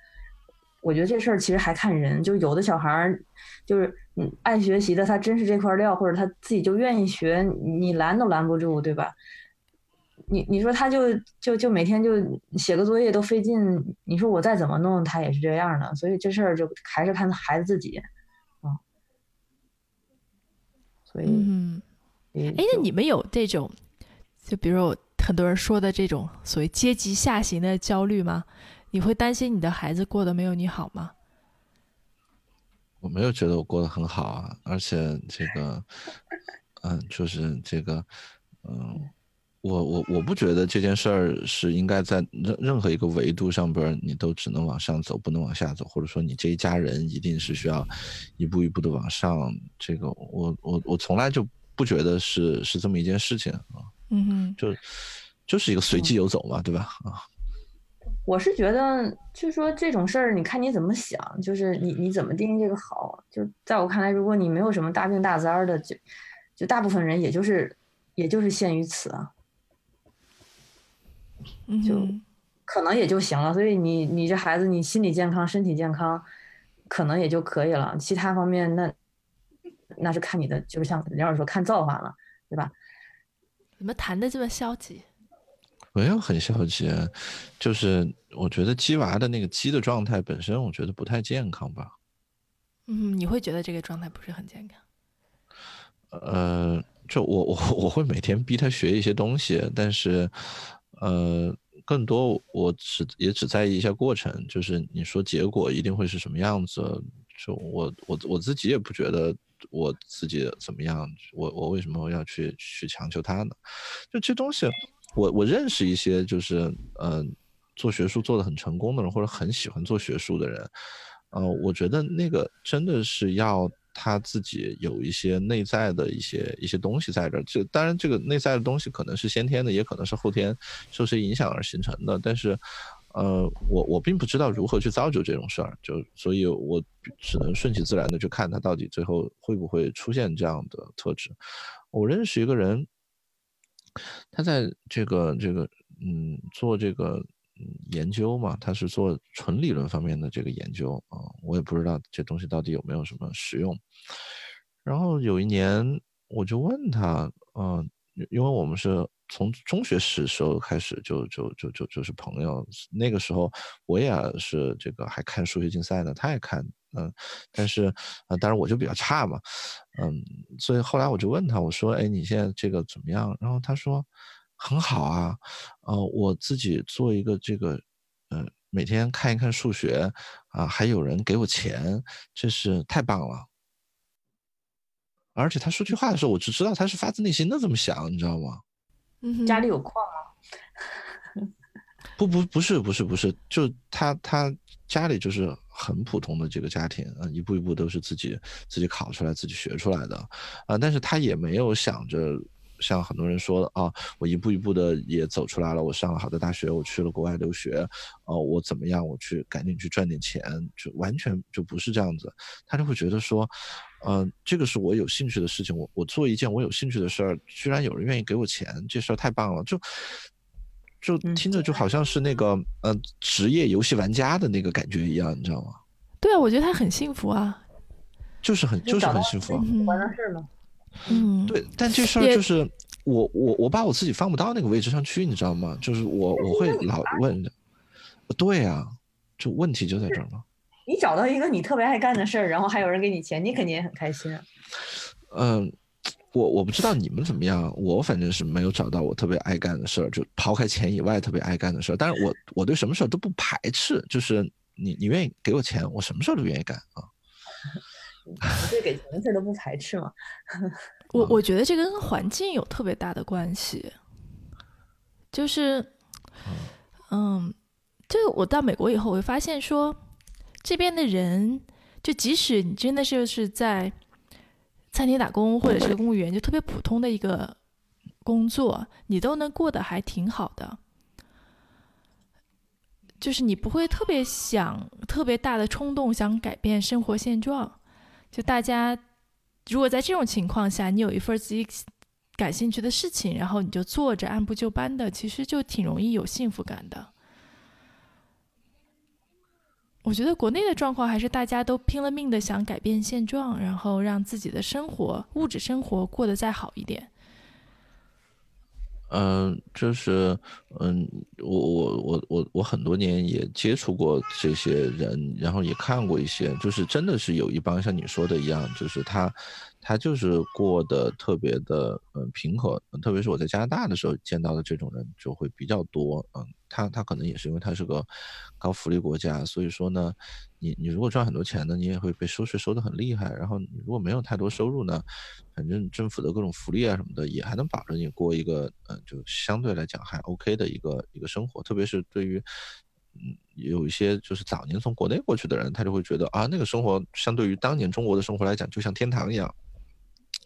我觉得这事儿其实还看人，就有的小孩儿，就是嗯爱学习的，他真是这块料，或者他自己就愿意学，你拦都拦不住，对吧？你你说他就就就每天就写个作业都费劲，你说我再怎么弄，他也是这样的，所以这事儿就还是看孩子自己，啊、所以，嗯，哎哎，那你们有这种，就比如说很多人说的这种所谓阶级下行的焦虑吗？你会担心你的孩子过得没有你好吗？我没有觉得我过得很好啊，而且这个，嗯，就是这个，嗯，我我我不觉得这件事儿是应该在任任何一个维度上边，你都只能往上走，不能往下走，或者说你这一家人一定是需要一步一步的往上。这个我我我从来就不觉得是是这么一件事情啊，嗯哼，就就是一个随机游走嘛，对吧？啊，我是觉得，就是说这种事儿，你看你怎么想，就是你你怎么定义这个好。就在我看来，如果你没有什么大病大灾儿的，就就大部分人也就是也就是限于此啊，就可能也就行了。所以你你这孩子，你心理健康、身体健康，可能也就可以了。其他方面，那那是看你的，就是像梁老师说，看造化了，对吧？怎么谈的这么消极？没有很消极，就是我觉得鸡娃的那个鸡的状态本身，我觉得不太健康吧。嗯，你会觉得这个状态不是很健康？呃，就我我我会每天逼他学一些东西，但是，呃，更多我只也只在意一下过程，就是你说结果一定会是什么样子，就我我我自己也不觉得我自己怎么样，我我为什么要去去强求他呢？就这东西，我我认识一些就是嗯、做学术做得很成功的人，或者很喜欢做学术的人，呃，我觉得那个真的是要他自己有一些内在的一些一些东西在这儿。这当然，这个内在的东西可能是先天的，也可能是后天受谁影响而形成的。但是，呃，我我并不知道如何去造就这种事儿，就所以我只能顺其自然的去看他到底最后会不会出现这样的特质。我认识一个人，他在这个这个嗯做这个研究嘛，他是做纯理论方面的这个研究啊，我也不知道这东西到底有没有什么实用。然后有一年我就问他，嗯，因为我们是从中学时时候开始就就就就就是朋友，那个时候我也是这个还看数学竞赛呢，他也看。嗯，但是，呃，当然我就比较差嘛，嗯，所以后来我就问他，我说，哎，你现在这个怎么样？然后他说，很好啊，呃，我自己做一个这个，呃，每天看一看数学，啊，还有人给我钱，这是太棒了。而且他说句话的时候，我就知道他是发自内心的这么想，你知道吗？嗯，家里有矿吗？不不不是不是不是，就他他家里就是。很普通的这个家庭啊，一步一步都是自己自己考出来、自己学出来的啊。但是他也没有想着像很多人说的啊，我一步一步的也走出来了，我上了好的大学，我去了国外留学，哦，我怎么样？我去赶紧去赚点钱，就完全就不是这样子。他就会觉得说，嗯，这个是我有兴趣的事情，我我做一件我有兴趣的事儿，居然有人愿意给我钱，这事儿太棒了，就。就听着就好像是那个呃职业游戏玩家的那个感觉一样，你知道吗？对啊，我觉得他很幸福啊，就是很就是很幸福。喜欢的事吗？嗯，对，但这事儿就是我我我把我自己放不到那个位置上去，你知道吗？就是我我会老问，对啊，就问题就在这儿嘛。你找到一个你特别爱干的事儿，然后还有人给你钱，你肯定也很开心。嗯。我我不知道你们怎么样，我反正是没有找到我特别爱干的事儿，就抛开钱以外特别爱干的事儿。但是我我对什么事儿都不排斥，就是你你愿意给我钱，我什么事儿都愿意干啊。对给钱的事儿都不排斥嘛？我我觉得这个跟环境有特别大的关系，就是，嗯，这个我到美国以后，我会发现说，这边的人，就即使你真的是是在。餐厅打工或者是公务员，就特别普通的一个工作，你都能过得还挺好的。就是你不会特别想特别大的冲动想改变生活现状。就大家如果在这种情况下，你有一份自己感兴趣的事情，然后你就做着按部就班的，其实就挺容易有幸福感的。我觉得国内的状况还是大家都拼了命的想改变现状，然后让自己的生活物质生活过得再好一点。嗯，就是嗯，我我我我我很多年也接触过这些人，然后也看过一些，就是真的是有一帮像你说的一样，就是他他就是过得特别的嗯平和，特别是我在加拿大的时候见到的这种人就会比较多，嗯。他他可能也是因为他是个高福利国家，所以说呢，你你如果赚很多钱呢，你也会被收税收得很厉害。然后你如果没有太多收入呢，反正政府的各种福利啊什么的，也还能保证你过一个嗯，就相对来讲还 OK 的一个一个生活。特别是对于嗯有一些就是早年从国内过去的人，他就会觉得啊，那个生活相对于当年中国的生活来讲，就像天堂一样。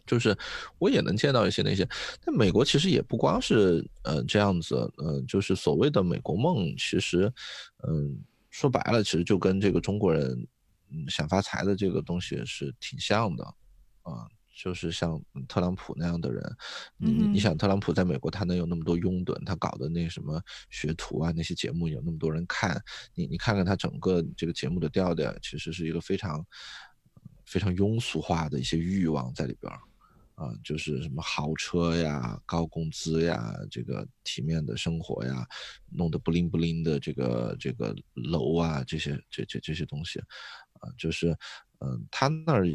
就是我也能见到一些那些，但美国其实也不光是呃这样子，嗯，就是所谓的美国梦，其实，嗯，说白了，其实就跟这个中国人，嗯，想发财的这个东西是挺像的，啊，就是像特朗普那样的人，你你想特朗普在美国他能有那么多拥趸，他搞的那什么学徒啊那些节目有那么多人看，你你看看他整个这个节目的调调，其实是一个非常非常庸俗化的一些欲望在里边。啊，就是什么豪车呀、高工资呀、这个体面的生活呀，弄得不灵不灵的这个这个楼啊，这些这这这些东西，啊，就是，嗯，他那儿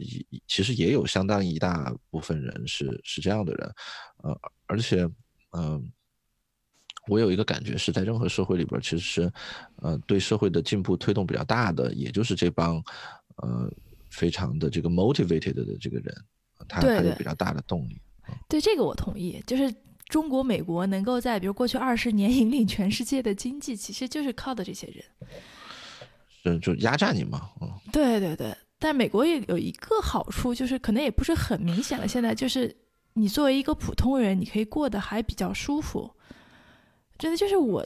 其实也有相当一大部分人是是这样的人，呃，而且，嗯，我有一个感觉是在任何社会里边，其实，呃，对社会的进步推动比较大的，也就是这帮，呃，非常的这个 motivated 的这个人。它还有比较大的动力。对这个我同意，就是中国、美国能够在比如过去二十年 引领全世界的经济，其实就是靠的这些人。是，就压榨你嘛，嗯。对对对，但美国也有一个好处，就是可能也不是很明显了。现在就是你作为一个普通人，你可以过得还比较舒服。真的就是我，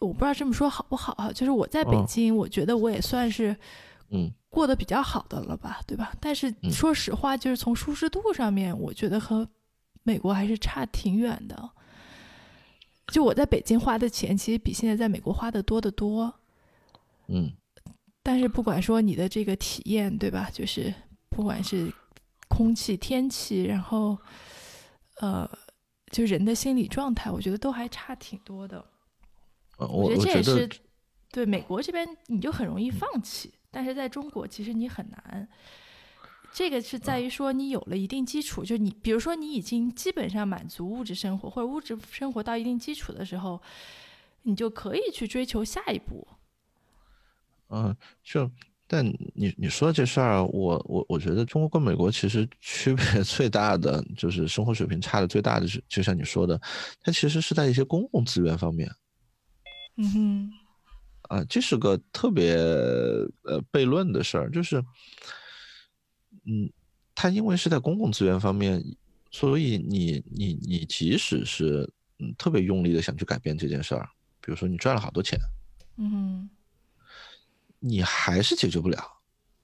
我不知道这么说好不好啊？就是我在北京，我觉得我也算是。嗯，过得比较好的了吧，对吧？但是说实话，就是从舒适度上面，我觉得和美国还是差挺远的。就我在北京花的钱，其实比现在在美国花的多得多。嗯，但是不管说你的这个体验，对吧？就是不管是空气、天气，然后呃，就人的心理状态，我觉得都还差挺多的。我觉得这也是对美国这边你就很容易放弃，但是在中国其实你很难。这个是在于说你有了一定基础，就是你比如说你已经基本上满足物质生活或者物质生活到一定基础的时候，你就可以去追求下一步。嗯，就但你你说的这事儿，我我我觉得中国跟美国其实区别 最大的就是生活水平差的最大的是，就像你说的，它其实是在一些公共资源方面嗯哼，啊，这是个特别呃悖论的事儿，就是嗯，它因为是在公共资源方面，所以你你你即使是嗯特别用力的想去改变这件事儿，比如说你赚了好多钱。嗯，你还是解决不了，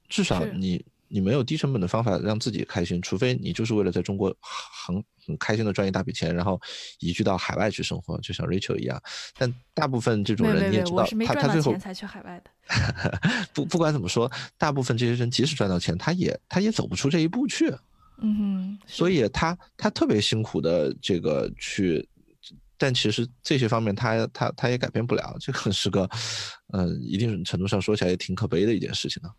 至少你你没有低成本的方法让自己开心，除非你就是为了在中国很很开心的赚一大笔钱，然后移居到海外去生活，就像 Rachel 一样。但大部分这种人你也知道他他最后才去海外的。不不管怎么说，大部分这些人即使赚到钱，他也他也走不出这一步去。嗯哼，所以他他特别辛苦的这个去，但其实这些方面他他他也改变不了，这个是个，呃，一定程度上说起来也挺可悲的一件事情呢。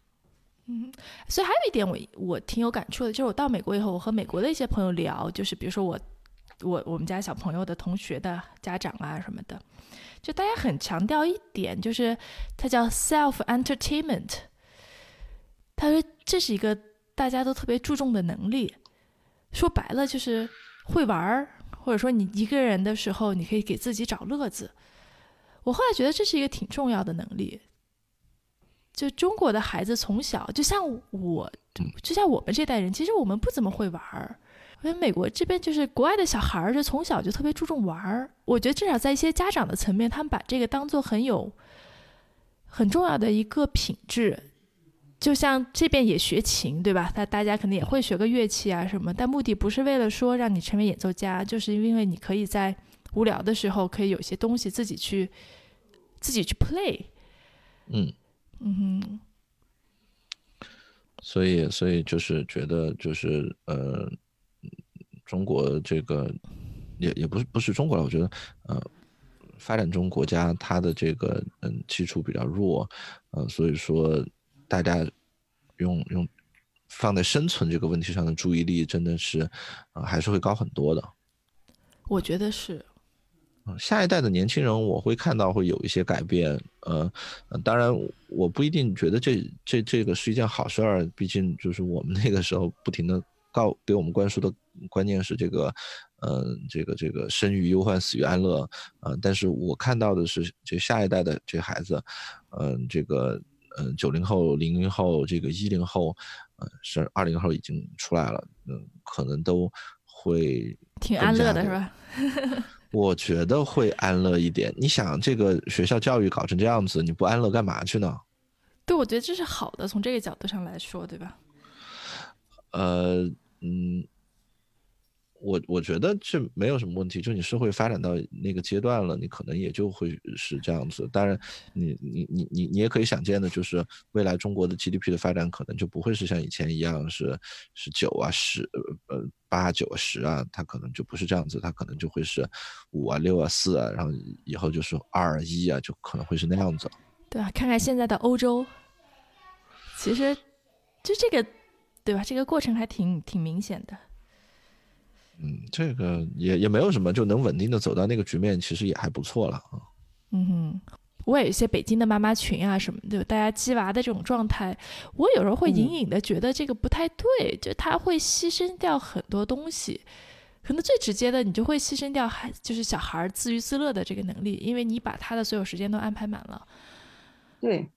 嗯，所以还有一点我我挺有感触的，就是我到美国以后，我和美国的一些朋友聊，就是比如说我我我们家小朋友的同学的家长啊什么的，就大家很强调一点，就是它叫 self entertainment。他说这是一个大家都特别注重的能力，说白了就是会玩儿，或者说你一个人的时候，你可以给自己找乐子。我后来觉得这是一个挺重要的能力。就中国的孩子从小，就像我，就像我们这代人，其实我们不怎么会玩儿。因为美国这边就是国外的小孩儿，就从小就特别注重玩儿。我觉得至少在一些家长的层面，他们把这个当做很有很重要的一个品质。就像这边也学琴，对吧？那大家可能也会学个乐器啊什么，但目的不是为了说让你成为演奏家，就是因为你可以在无聊的时候，可以有些东西自己去自己去 play。嗯。嗯哼，所以，所以就是觉得，就是呃，中国这个也也不是不是中国了，我觉得呃，发展中国家它的这个嗯基础比较弱，呃，所以说大家用用放在生存这个问题上的注意力真的是呃还是会高很多的。我觉得是。嗯下一代的年轻人，我会看到会有一些改变，呃，呃当然我不一定觉得这这这个是一件好事儿，毕竟就是我们那个时候不停的告给我们灌输的观念是这个，呃，这个这个生于忧患，死于安乐，呃，但是我看到的是这下一代的这孩子，嗯、这个嗯九零后、零零后、这个一零后，呃，是二零后已经出来了，嗯、可能都会挺安乐的是吧？我觉得会安乐一点。你想，这个学校教育搞成这样子，你不安乐干嘛去呢？对，我觉得这是好的，从这个角度上来说，对吧？呃，嗯，我我觉得这没有什么问题，就你社会发展到那个阶段了，你可能也就会是这样子。当然你，你你你你也可以想见的，就是未来中国的 GDP 的发展可能就不会是像以前一样是是九啊十呃八九十啊，它可能就不是这样子，它可能就会是五啊六啊四啊，然后以后就是二一啊，就可能会是那样子。对啊？看看现在的欧洲，其实就这个，对吧？这个过程还挺挺明显的。嗯，这个也也没有什么，就能稳定的走到那个局面，其实也还不错了啊。嗯哼，我也有一些北京的妈妈群啊什么的，大家鸡娃的这种状态，我有时候会隐隐的觉得这个不太对，就他会牺牲掉很多东西。可能最直接的，你就会牺牲掉孩，就是小孩儿自娱自乐的这个能力，因为你把他的所有时间都安排满了。对，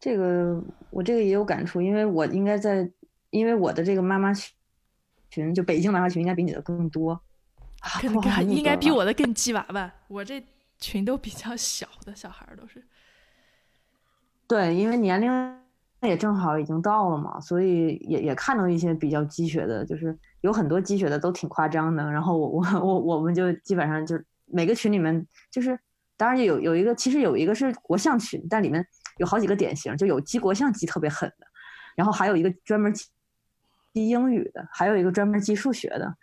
这个我这个也有感触，因为我应该在，因为我的这个妈妈群群，就北京娃娃群应该比你的更多，啊应该比我的更鸡娃吧，我这群都比较小的小孩儿都是。对，因为年龄也正好已经到了嘛，所以也也看到一些比较鸡血的，就是有很多鸡血的都挺夸张的。然后我我我我们就基本上就每个群里面就是，当然有有一个，其实有一个是国象群，但里面有好几个典型，就有鸡国象鸡特别狠的，然后还有一个专门记记英语的，还有一个专门记数学的。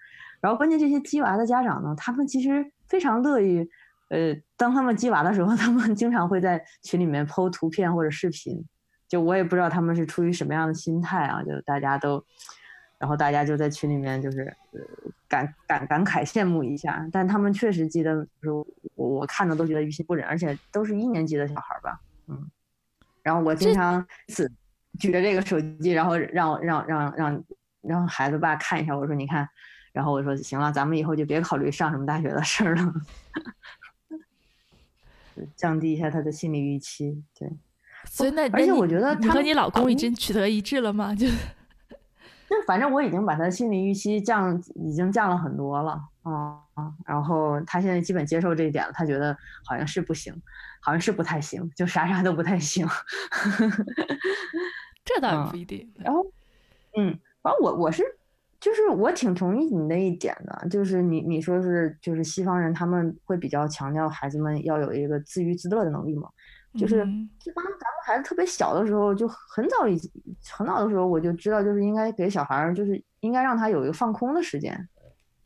然后关键这些鸡娃的家长呢，他们其实非常乐于，呃，当他们鸡娃的时候，他们经常会在群里面剖图片或者视频。就我也不知道他们是出于什么样的心态啊，就大家都，然后大家就在群里面就是呃感感感慨羡慕一下，但他们确实记得，说我我看着都觉得于心不忍，而且都是一年级的小孩吧，嗯，然后我经常是举着这个手机，然后让让让让让孩子爸看一下，我说你看，然后我说行了，咱们以后就别考虑上什么大学的事儿了，降低一下他的心理预期，对。所以那而且我觉得他你和你老公已嗯经取得一致了吗？就 就反正我已经把他的心理预期降，已经降了很多了啊、啊然后他现在基本接受这一点了，他觉得好像是不行，好像是不太行，就啥啥都不太行。这倒也嗯不一定。然后，嗯，反正我我是，就是我挺同意你那一点的，就是你你说是就是西方人他们会比较强调孩子们要有一个自娱自乐的能力嘛，就是嗯就当咱们孩子特别小的时候，就很早以很早的时候我就知道，就是应该给小孩儿，就是应该让他有一个放空的时间，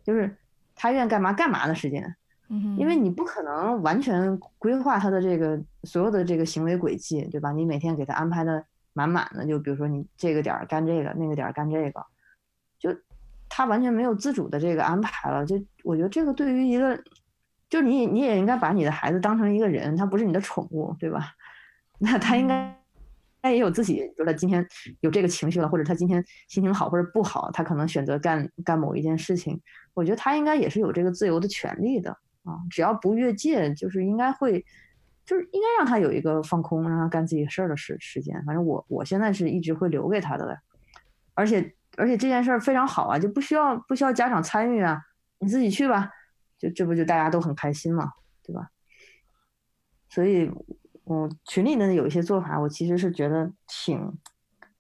就是他愿干嘛干嘛的时间，嗯，因为你不可能完全规划他的这个所有的这个行为轨迹，对吧？你每天给他安排的满满的，就比如说你这个点儿干这个，那个点儿干这个，就他完全没有自主的这个安排了。就我觉得这个对于一个，就你你也应该把你的孩子当成一个人，他不是你的宠物，对吧？那他应该。他也有自己，比如他今天有这个情绪了，或者他今天心情好或者不好，他可能选择干干某一件事情。我觉得他应该也是有这个自由的权利的。啊，只要不越界，就是应该会，就是应该让他有一个放空，让他干自己事儿的时时间。反正我我现在是一直会留给他的了，而且而且这件事儿非常好啊，就不需要不需要家长参与啊，你自己去吧，就这不就大家都很开心嘛，对吧？所以，嗯，群里的有一些做法，我其实是觉得挺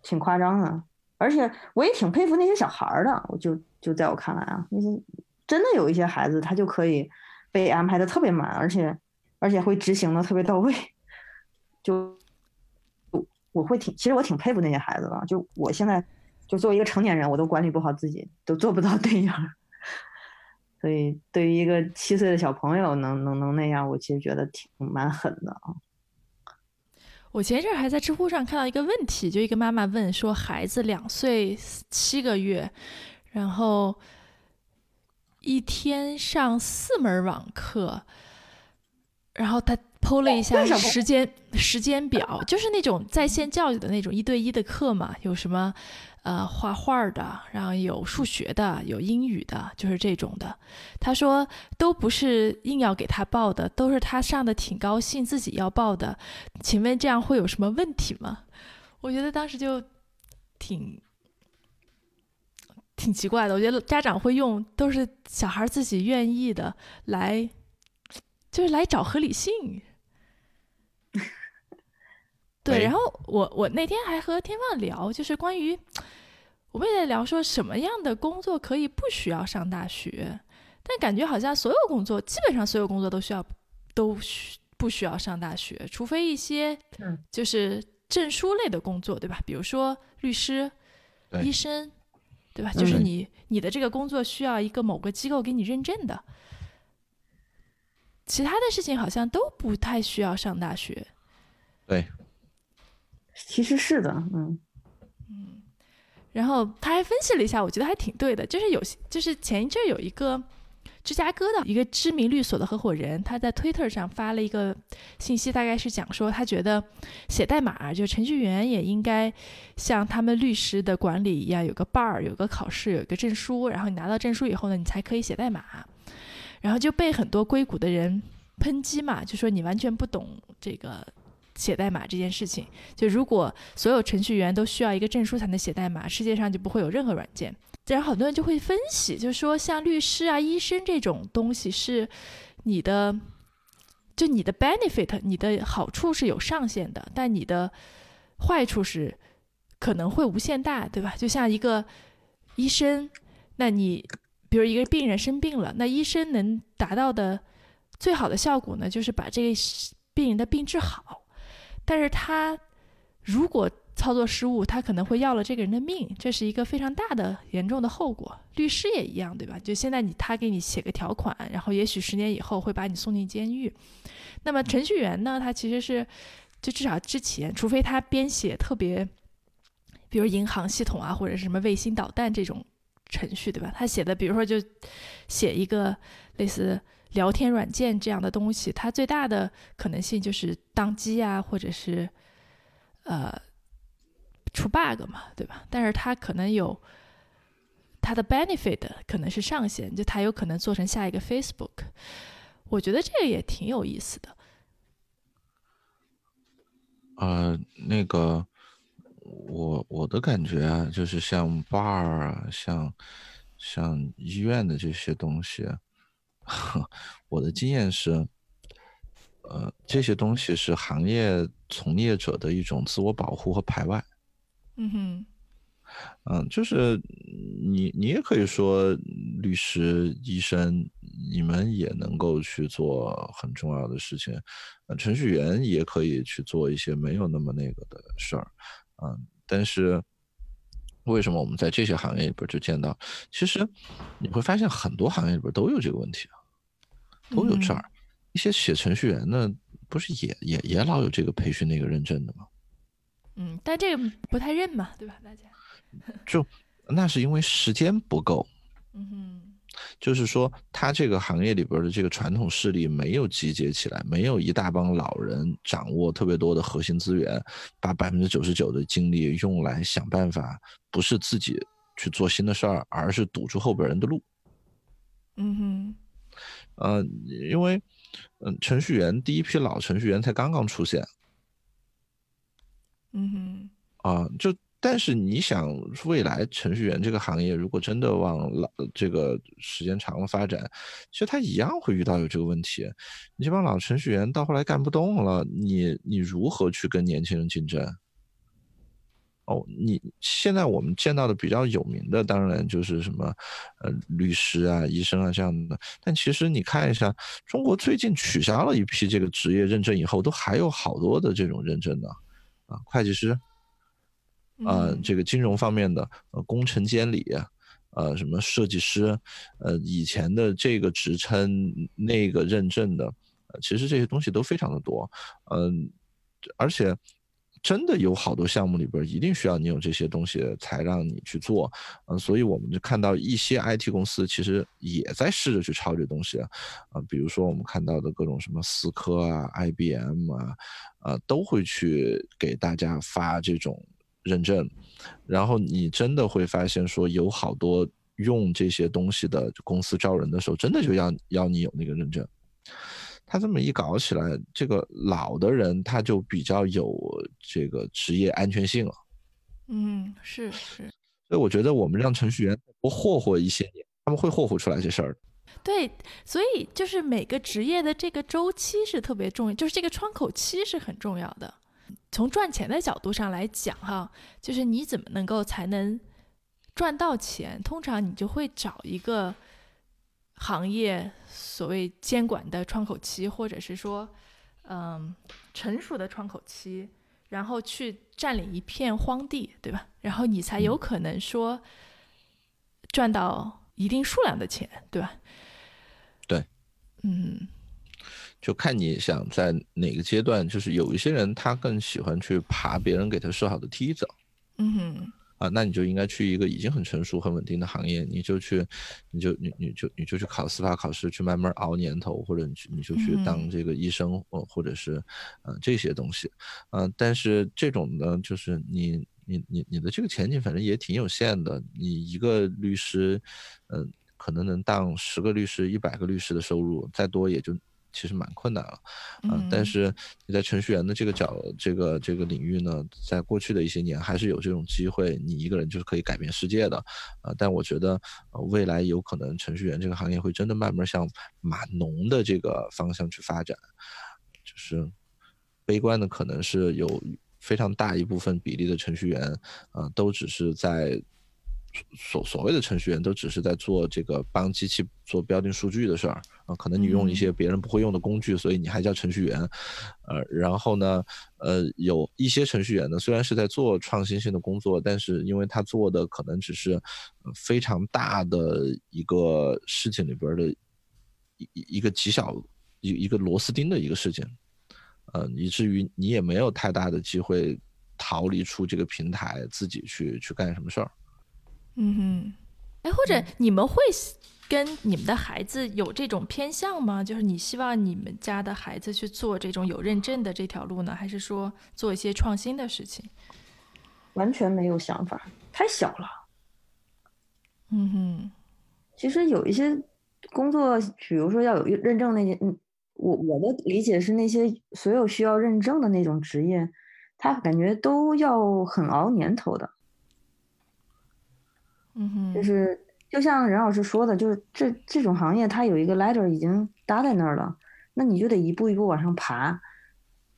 挺夸张的，而且我也挺佩服那些小孩儿的。我就就在我看来啊，那些真的有一些孩子，他就可以被安排的特别满，而且而且会执行的特别到位。就我会挺，其实我挺佩服那些孩子的。就我现在就作为一个成年人，我都管理不好自己，都做不到那样。所以对于一个七岁的小朋友能能能那样，我其实觉得挺蛮狠的啊。我前一阵还在知乎上看到一个问题，就一个妈妈问说，孩子两岁七个月，然后一天上四门网课，然后他剖了一下时间时间表，就是那种在线教育的那种一对一的课嘛，有什么呃画画的，然后有数学的，有英语的，就是这种的。他说都不是硬要给他报的，都是他上的挺高兴，自己要报的。请问这样会有什么问题吗？我觉得当时就挺挺奇怪的。我觉得家长会用都是小孩自己愿意的来，就是来找合理性。对，然后我我那天还和天放聊，就是关于我们也在聊说什么样的工作可以不需要上大学，但感觉好像所有工作，基本上所有工作都需要都需不需要上大学，除非一些嗯就是证书类的工作，对吧？比如说律师、医生，对吧？就是嗯你你的这个工作需要一个某个机构给你认证的，其他的事情好像都不太需要上大学。对，其实是的，嗯嗯然后他还分析了一下，我觉得还挺对的，就是有些就是前一阵儿有一个芝加哥的一个知名律所的合伙人，他在 Twitter 上发了一个信息，大概是讲说他觉得写代码就程序员也应该像他们律师的管理一样，有个 bar，有个考试，有一个证书，然后你拿到证书以后呢，你才可以写代码。然后就被很多硅谷的人抨击嘛，就说你完全不懂这个写代码这件事情。就如果所有程序员都需要一个证书才能写代码，世界上就不会有任何软件。然后很多人就会分析，就是说像律师啊、医生这种东西是你的，就你的 benefit，你的好处是有上限的，但你的坏处是可能会无限大，对吧？就像一个医生，那你比如一个病人生病了，那医生能达到的最好的效果呢，就是把这个病人的病治好。但是他如果操作失误，他可能会要了这个人的命，这是一个非常大的严重的后果。律师也一样，对吧？就现在你他给你写个条款，然后也许十年以后会把你送进监狱。那么程序员呢，他其实是就至少之前，除非他编写特别，比如银行系统啊，或者是什么卫星导弹这种程序，对吧？他写的，比如说就写一个类似聊天软件这样的东西，它最大的可能性就是宕机啊，或者是呃。出 bug 嘛，对吧？但是它可能有它的 benefit，可能是上限，就它有可能做成下一个 Facebook。我觉得这个也挺有意思的。呃，那个，我我的感觉啊，就是像 bar 啊，像像医院的这些东西，我的经验是，呃，这些东西是行业从业者的一种自我保护和排外。嗯哼，嗯，就是你，你也可以说律师、医生，你们也能够去做很重要的事情，呃，程序员也可以去做一些没有那么那个的事儿，嗯，但是为什么我们在这些行业里边就见到？其实你会发现很多行业里边都有这个问题啊，都有这儿。一些写程序员的，不是也也也老有这个培训那个认证的吗？嗯，但这个不太认嘛，对吧？大家就那是因为时间不够。嗯哼，就是说他这个行业里边的这个传统势力没有集结起来，没有一大帮老人掌握特别多的核心资源，把百分之九十九的精力用来想办法，不是自己去做新的事儿，而是堵住后边人的路。嗯哼，呃，因为嗯，程序员第一批老程序员才刚刚出现。嗯哼，啊，就但是你想，未来程序员这个行业如果真的往老这个时间长了发展，其实他一样会遇到有这个问题。你这帮老程序员到后来干不动了，你你如何去跟年轻人竞争？哦，你现在我们见到的比较有名的，当然就是什么呃律师啊、医生啊这样的。但其实你看一下，中国最近取消了一批这个职业认证以后，都还有好多的这种认证呢。啊，会计师，啊，这个金融方面的，呃，工程监理，呃，什么设计师，呃，以前的这个职称，那个认证的，呃，其实这些东西都非常的多，嗯，而且真的有好多项目里边一定需要你有这些东西才让你去做，嗯，所以我们就看到一些 IT 公司其实也在试着去抄这东西，啊，比如说我们看到的各种什么思科啊、IBM 啊。啊，都会去给大家发这种认证，然后你真的会发现说，有好多用这些东西的公司招人的时候，真的就要要你有那个认证。他这么一搞起来，这个老的人他就比较有这个职业安全性了。嗯，是是。所以我觉得我们让程序员多霍霍一些年，他们会霍霍出来这事儿。对，所以就是每个职业的这个周期是特别重要，就是这个窗口期是很重要的。从赚钱的角度上来讲，哈，就是你怎么能够才能赚到钱？通常你就会找一个行业所谓监管的窗口期，或者是说，嗯，成熟的窗口期，然后去占领一片荒地，对吧？然后你才有可能说赚到一定数量的钱，对吧？对，嗯，就看你想在哪个阶段，就是有一些人他更喜欢去爬别人给他设好的梯子，嗯哼，啊，那你就应该去一个已经很成熟、很稳定的行业，你就去，你就你你就你就去考司法考试，去慢慢熬年头，或者你去你就去当这个医生，或或者是，呃这些东西，嗯，但是这种呢，就是你你你你的这个前景反正也挺有限的，你一个律师，嗯。可能能当十个律师、一百个律师的收入，再多也就其实蛮困难了，嗯。但是你在程序员的这个角、这个这个领域呢，在过去的一些年还是有这种机会，你一个人就是可以改变世界的，啊。但我觉得未来有可能程序员这个行业会真的慢慢向码农的这个方向去发展，就是悲观的可能是有非常大一部分比例的程序员，啊，都只是在。所所谓的程序员都只是在做这个帮机器做标定数据的事儿啊，可能你用一些别人不会用的工具，所以你还叫程序员，呃，然后呢，呃，有一些程序员呢，虽然是在做创新性的工作，但是因为他做的可能只是非常大的一个事情里边的一一个极小一一个螺丝钉的一个事情，呃，以至于你也没有太大的机会逃离出这个平台，自己去去干什么事儿。嗯哼，哎，或者你们会跟你们的孩子有这种偏向吗？就是你希望你们家的孩子去做这种有认证的这条路呢，还是说做一些创新的事情？完全没有想法，太小了。嗯哼，其实有一些工作，比如说要有认证那些，嗯，我我的理解是那些所有需要认证的那种职业，他感觉都要很熬年头的。嗯哼，就是就像任老师说的，就是这这种行业，它有一个 ladder 已经搭在那儿了，那你就得一步一步往上爬。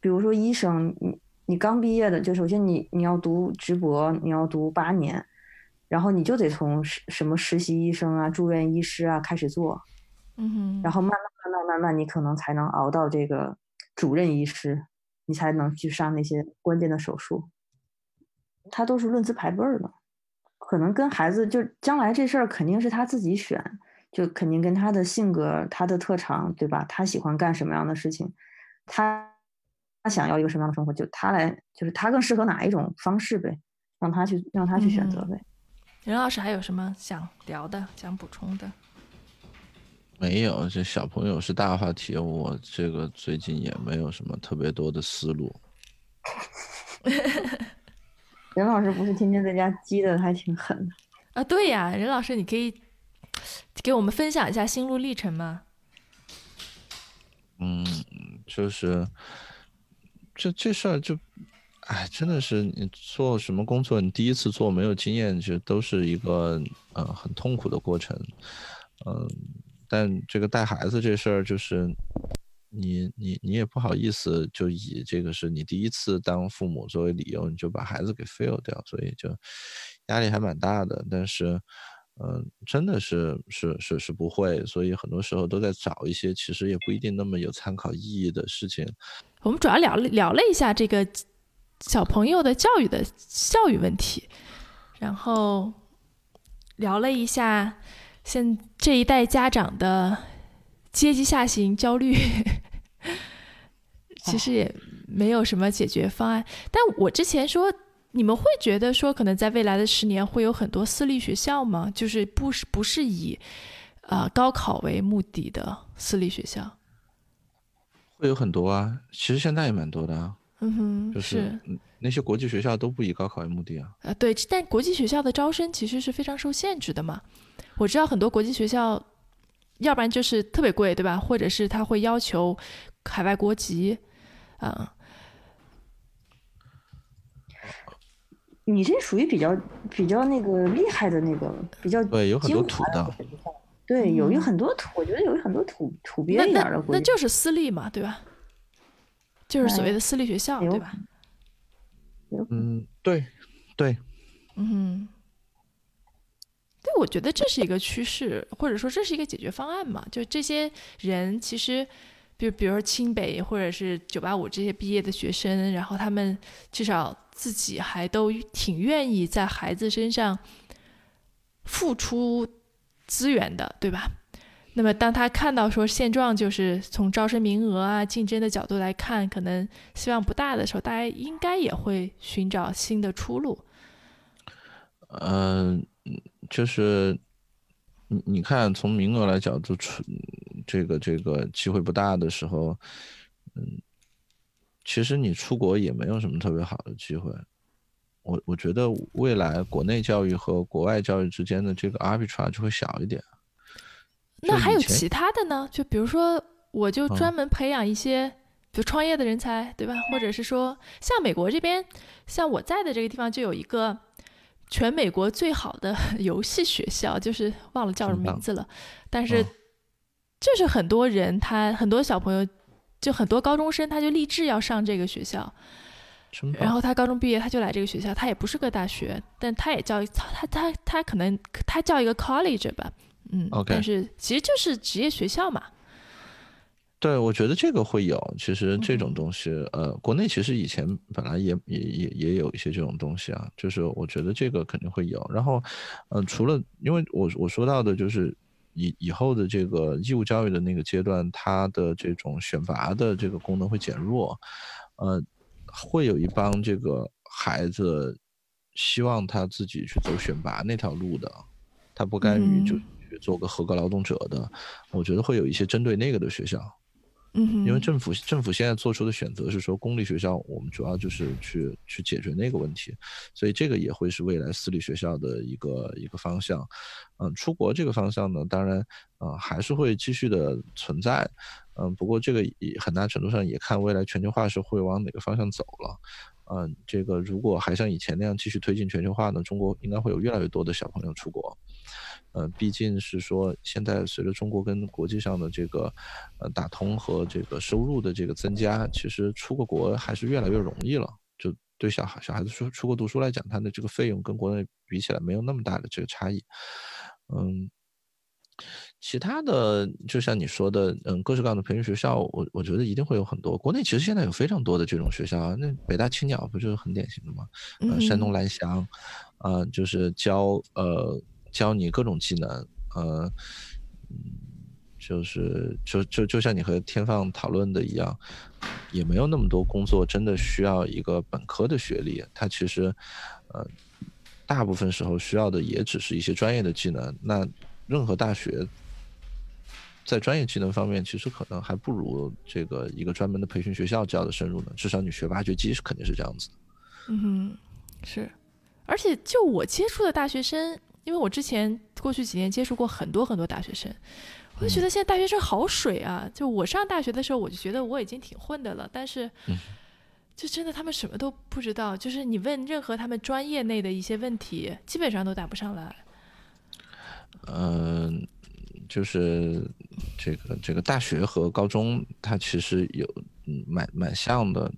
比如说医生，你你刚毕业的，就首先你你要读直博，你要读八年，然后你就得从什什么实习医生啊、住院医师啊开始做，嗯哼，然后慢慢慢慢慢慢，你可能才能熬到这个主任医师，你才能去上那些关键的手术。他都是论资排辈儿的。可能跟孩子就将来这事儿肯定是他自己选，就肯定跟他的性格、他的特长，对吧？他喜欢干什么样的事情，他他想要一个什么样的生活，就他来，就是他更适合哪一种方式呗，让他去让他去选择呗。任老师还有什么想聊的、想补充的？没有，这小朋友是大话题，我这个最近也没有什么特别多的思路。任老师不是天天在家积的还挺狠的啊？对呀，任老师，你可以给我们分享一下心路历程吗？嗯，就是这这事儿就，哎，真的是你做什么工作，你第一次做没有经验，其实都是一个呃很痛苦的过程。嗯，但这个带孩子这事儿就是。你你你也不好意思，就以这个是你第一次当父母作为理由，你就把孩子给 fail 掉，所以就压力还蛮大的。但是，嗯，真的是是是是不会，所以很多时候都在找一些其实也不一定那么有参考意义的事情。我们主要聊聊了一下这个小朋友的教育的教育问题，然后聊了一下现这一代家长的阶级下行焦虑。其实也没有什么解决方案，但我之前说，你们会觉得说，可能在未来的十年会有很多私立学校吗？就是不是不是以，呃高考为目的的私立学校，会有很多啊。其实现在也蛮多的啊。嗯哼，就是那些国际学校都不以高考为目的啊。啊，对，但国际学校的招生其实是非常受限制的嘛。我知道很多国际学校，要不然就是特别贵，对吧？或者是他会要求海外国籍。啊，你这属于比较比较那个厉害的那个比较对，有很多土的，对，有有很多土，我觉得有很多土土鳖一点的，那就是私立嘛，对吧？就是所谓的私立学校，对吧？嗯，对，对，嗯，对，我觉得这是一个趋势，或者说这是一个解决方案嘛，就这些人其实。比比如说清北或者是九八五这些毕业的学生，然后他们至少自己还都挺愿意在孩子身上付出资源的，对吧？那么当他看到说现状就是从招生名额啊、竞争的角度来看，可能希望不大的时候，大家应该也会寻找新的出路。嗯，就是你你看从名额来角度出。这个这个机会不大的时候，嗯，其实你出国也没有什么特别好的机会。我我觉得未来国内教育和国外教育之间的这个 arbitrage 会小一点。那还有其他的呢？就比如说，我就专门培养一些，比如创业的人才，对吧？或者是说，像美国这边，像我在的这个地方就有一个全美国最好的 游戏学校，就是忘了叫什么名字了，但是。就是很多人，他很多小朋友，就很多高中生，他就立志要上这个学校。然后他高中毕业，他就来这个学校，他也不是个大学，但他也叫他他他可能他叫一个 college 吧，嗯 OK 但是其实就是职业学校嘛，对，我觉得这个会有。其实这种嗯东西，呃，国内其实以前本来也也也也有一些这种东西啊，就是我觉得这个肯定会有。然后，呃，除了因为我我说到的就是以以后的这个义务教育的那个阶段，它的这种选拔的这个功能会减弱，呃，会有一帮这个孩子希望他自己去走选拔那条路的，他不甘于就嗯去做个合格劳动者的，我觉得会有一些针对那个的学校。嗯，因为政府政府现在做出的选择是说，公立学校我们主要就是去去解决那个问题，所以这个也会是未来私立学校的一个一个方向。嗯，出国这个方向呢，当然呃还是会继续的存在。嗯，不过这个也很大程度上也看未来全球化是会往哪个方向走了。嗯，这个如果还像以前那样继续推进全球化呢，中国应该会有越来越多的小朋友出国。呃，毕竟是说，现在随着中国跟国际上的这个呃打通和这个收入的这个增加，其实出个国还是越来越容易了。就对小孩小孩子出出国读书来讲，他的这个费用跟国内比起来没有那么大的这个差异。嗯，其他的就像你说的，嗯，各式各样的培训学校，我我觉得一定会有很多。国内其实现在有非常多的这种学校啊，那北大青鸟不就是很典型的吗？呃，山东嗯蓝翔，呃，就是教呃教你各种技能，呃，就是就就就像你和天放讨论的一样，也没有那么多工作真的需要一个本科的学历，它其实呃大部分时候需要的也只是一些专业的技能。那任何大学在专业技能方面，其实可能还不如这个一个专门的培训学校教的深入呢。至少你学挖掘机是肯定是这样子的。嗯哼，是，而且就我接触的大学生，因为我之前过去几年接触过很多很多大学生，我就觉得现在大学生好水啊！就我上大学的时候，我就觉得我已经挺混的了，但是嗯，就真的他们什么都不知道，就是你问任何他们专业内的一些问题，基本上都答不上来。嗯，就是这个这个大学和高中，它其实有嗯蛮蛮像的。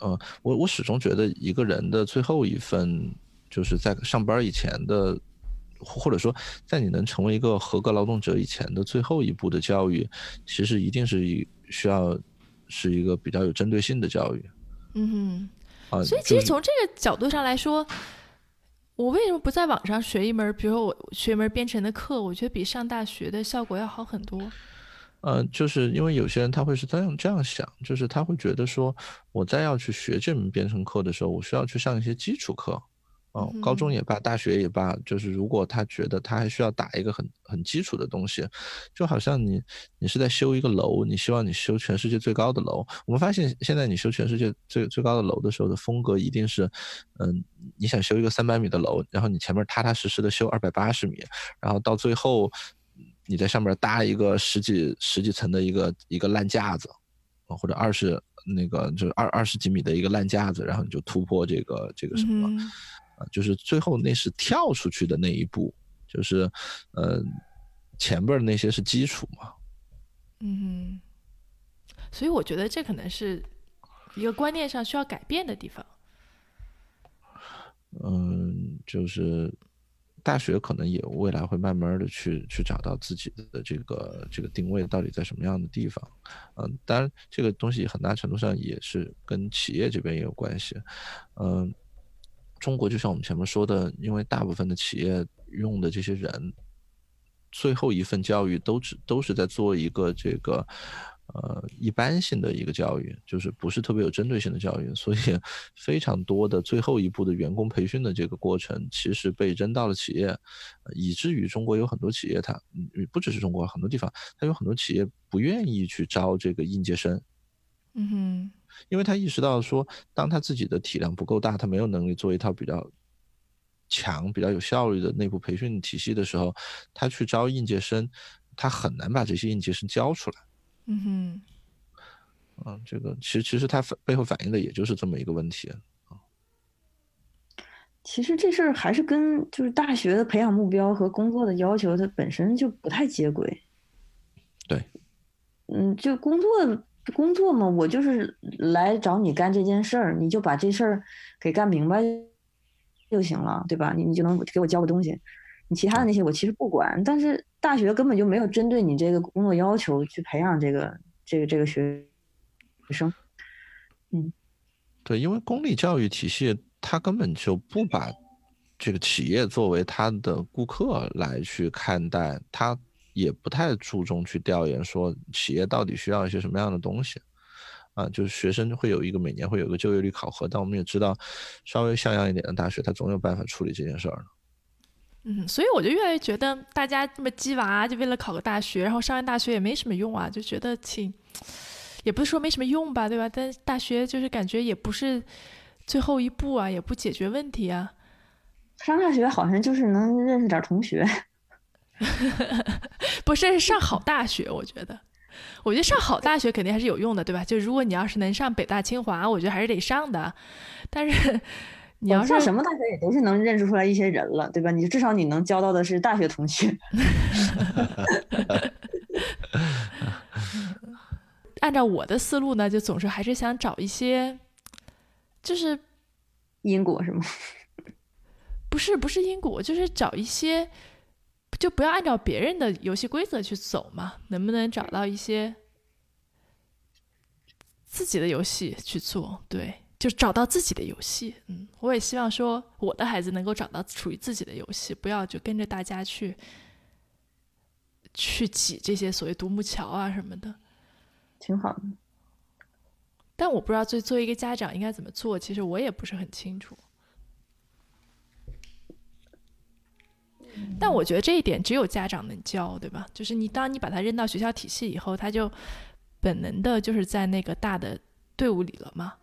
呃，我我始终觉得一个人的最后一份，就是在上班以前的，或或者说在你能成为一个合格劳动者以前的最后一步的教育，其实一定是一需要是一个比较有针对性的教育嗯所以其实从这个角度上来说，我为什么不在网上学一门，比如说我学一门编程的课，我觉得比上大学的效果要好很多。呃，就是因为有些人他会是这样这样想，就是他会觉得说，我在要去学这门编程课的时候，我需要去上一些基础课，哦、高中嗯也罢，大学也罢，就是如果他觉得他还需要打一个很很基础的东西，就好像你你是在修一个楼，你希望你修全世界最高的楼，我们发现现在你修全世界最最高的楼的时候的风格一定是，嗯，你想修一个三百米的楼，然后你前面踏踏实实的修二百八十米，然后到最后。你在上面搭一个十几十几层的一个一个烂架子，啊或者二十那个就是二二十几米的一个烂架子，然后你就突破这个这个什么，嗯啊，就是最后那是跳出去的那一步，就是呃前边儿那些是基础嘛，嗯哼，所以我觉得这可能是一个观念上需要改变的地方。嗯，就是大学可能也未来会慢慢的去去找到自己的这个这个定位到底在什么样的地方，嗯，当然这个东西很大程度上也是跟企业这边也有关系，嗯，中国就像我们前面说的，因为大部分的企业用的这些人，最后一份教育都只都是在做一个这个。呃，一般性的一个教育，就是不是特别有针对性的教育，所以非常多的最后一步的员工培训的这个过程，其实被扔到了企业，以至于中国有很多企业它，嗯不只是中国，很多地方它有很多企业不愿意去招这个应届生，嗯哼，因为他意识到说，当他自己的体量不够大，他没有能力做一套比较强、比较有效率的内部培训体系的时候，他去招应届生，他很难把这些应届生教出来。嗯哼，嗯，这个其实其实他反背后反映的也就是这么一个问题。其实这事儿还是跟就是大学的培养目标和工作的要求，它本身就不太接轨。对，嗯，就工作工作嘛，我就是来找你干这件事儿，你就把这事儿给干明白就行了，对吧？你你就能给我交个东西，你其他的那些我其实不管。但是大学根本就没有针对你这个工作要求去培养这个这个这个学生。嗯，对，因为公立教育体系它根本就不把这个企业作为它的顾客来去看待，它也不太注重去调研说企业到底需要一些什么样的东西。啊，就是学生会有一个每年会有一个就业率考核，但我们也知道，稍微像样一点的大学，它总有办法处理这件事儿的。嗯，所以我就越来越觉得，大家这么鸡娃，就为了考个大学，然后上完大学也没什么用啊，就觉得挺，也不是说没什么用吧，对吧？但大学就是感觉也不是最后一步啊，也不解决问题啊。上大学好像就是能认识点同学，不是上好大学，我觉得。我觉得上好大学肯定还是有用的，对吧？就如果你要是能上北大清华，我觉得还是得上的。但是你要上什么大学也都是能认识出来一些人了，对吧？你至少你能交到的是大学同学。按照我的思路呢，就总是还是想找一些，就是因果是吗？不是，不是因果，就是找一些。就不要按照别人的游戏规则去走嘛？能不能找到一些自己的游戏去做？对，就找到自己的游戏。嗯，我也希望说我的孩子能够找到属于自己的游戏，不要就跟着大家去去挤这些所谓独木桥啊什么的。挺好的。但我不知道作作为一个家长应该怎么做，其实我也不是很清楚。但我觉得这一点只有家长能教，对吧？就是你当你把他扔到学校体系以后，他就本能的就是在那个大的队伍里了嘛。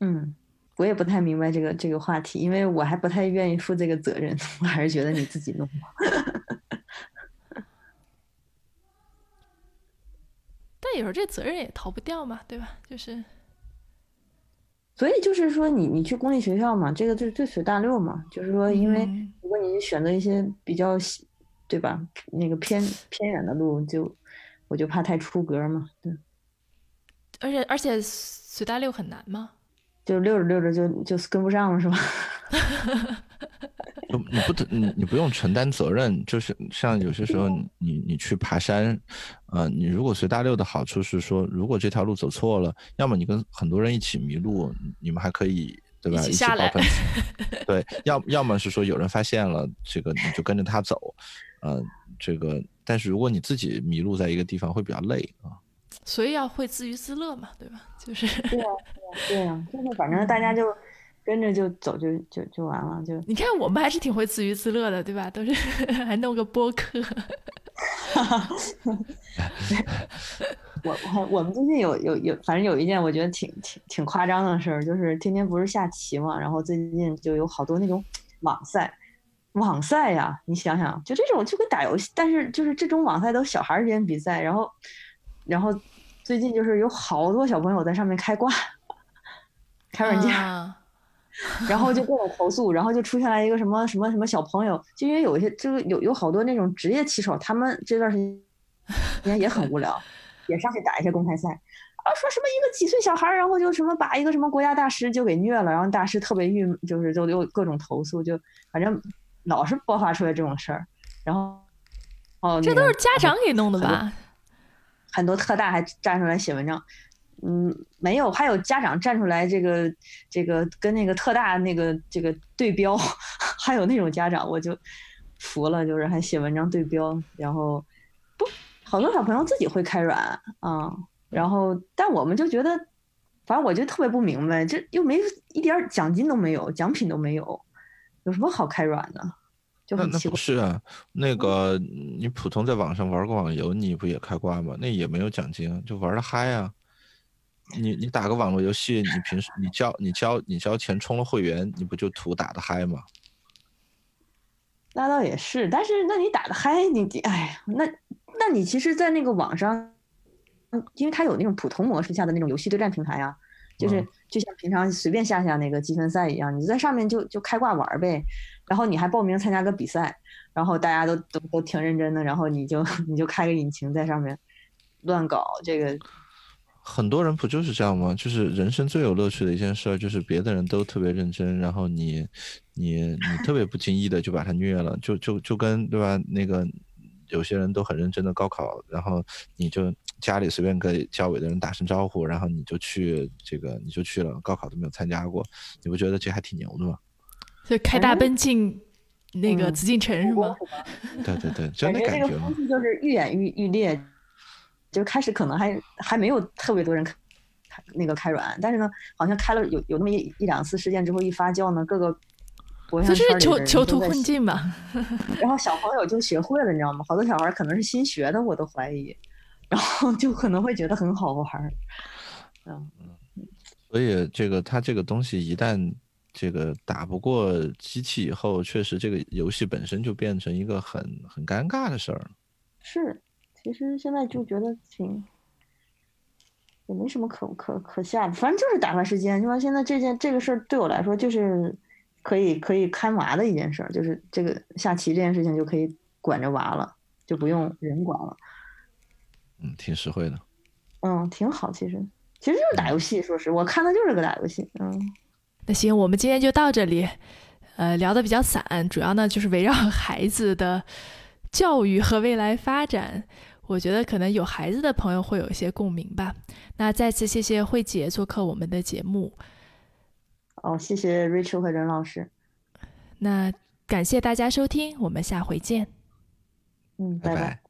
嗯，我也不太明白这个这个话题，因为我还不太愿意负这个责任，我还是觉得你自己弄。但有时候这责任也逃不掉嘛，对吧？就是。所以就是说，你你去公立学校嘛，这个最最随大溜嘛。就是说，因为如果你选择一些比较，对吧？那个偏偏远的路，就我就怕太出格嘛。对。而且而且随大溜很难吗？就溜着溜着就就跟不上了，是吧？就你不你你不用承担责任，就是像有些时候你你去爬山，呃，你如果随大溜的好处是说，如果这条路走错了，要么你跟很多人一起迷路，你们还可以对吧？一起下来。对，要要么是说有人发现了这个，你就跟着他走，呃，这个，但是如果你自己迷路在一个地方会比较累啊。所以要会自娱自乐嘛，对吧？就是对啊，对啊，就是反正大家就。跟着就走就就就完了，就你看我们还是挺会自娱自乐的，对吧？都是 还弄个播客。我我我们最近有有有，反正有一件我觉得挺挺挺夸张的事儿，就是天天不是下棋嘛，然后最近就有好多那种网赛，网赛呀，你想想，就这种就跟打游戏，但是就是这种网赛都小孩之间比赛，然后然后最近就是有好多小朋友在上面开挂，开软件。然后就各种投诉，然后就出现了一个什么什么什么小朋友，就因为有一些就是有有好多那种职业棋手，他们这段时间也很无聊，也上去打一些公开赛啊，说什么一个几岁小孩，然后就什么把一个什么国家大师就给虐了，然后大师特别郁，就是就又各种投诉，就反正老是爆发出来这种事儿，然后哦，这都是家长给弄的吧？很多特大还站出来写文章。嗯，没有，还有家长站出来，这个这个跟那个特大那个这个对标，还有那种家长我就服了，就是还写文章对标，然后不好多小朋友自己会开软啊，然后但我们就觉得，反正我就特别不明白，这又没一点奖金都没有，奖品都没有，有什么好开软的？就很奇怪。是啊，那个你普通在网上玩个网游，你不也开挂吗？那也没有奖金，就玩的嗨啊。你你打个网络游戏，你平时你交你交你交钱充了会员，你不就图打的嗨吗？那倒也是，但是那你打的嗨，你哎呀，那那你其实，在那个网上，因为它有那种普通模式下的那种游戏对战平台啊，就是就像平常随便下下那个积分赛一样，你在上面就就开挂玩呗，然后你还报名参加个比赛，然后大家都都都挺认真的，然后你就 你就开个引擎在上面。乱搞这个。很多人不就是这样吗？就是人生最有乐趣的一件事，就是别的人都特别认真，然后你你你特别不经意的就把他虐了，就就就跟对吧？那个有些人都很认真的高考，然后你就家里随便跟教委的人打声招呼，然后你就去这个你就去了，高考都没有参加过，你不觉得这还挺牛的吗？就开大奔进那个紫禁城是吗？对对对，真的感觉。这个风气就是愈演愈愈烈。就开始可能还还没有特别多人开那个开软，但是呢，好像开了有有那么一一两次事件之后一发酵呢，各个就是囚囚徒困境吧。然后小朋友就学会了，你知道吗？好多小孩可能是新学的，我都怀疑，然后就可能会觉得很好玩儿。嗯，所以这个他这个东西一旦这个打不过机器以后，确实这个游戏本身就变成一个很很尴尬的事儿。是。其实现在就觉得挺，也没什么可可可下的，反正就是打发时间。就说现在这件这个事儿对我来说就是可以可以看娃的一件事儿，就是这个下棋这件事情就可以管着娃了，就不用人管了。嗯，挺实惠的。嗯，挺好。其实其实就是打游戏，说实我看的就是个打游戏。嗯，那行，我们今天就到这里。呃，聊的比较散，主要呢就是围绕孩子的教育和未来发展。我觉得可能有孩子的朋友会有一些共鸣吧。那再次谢谢慧姐做客我们的节目。哦，谢谢 Rachel 和任老师。那感谢大家收听，我们下回见。嗯，拜拜。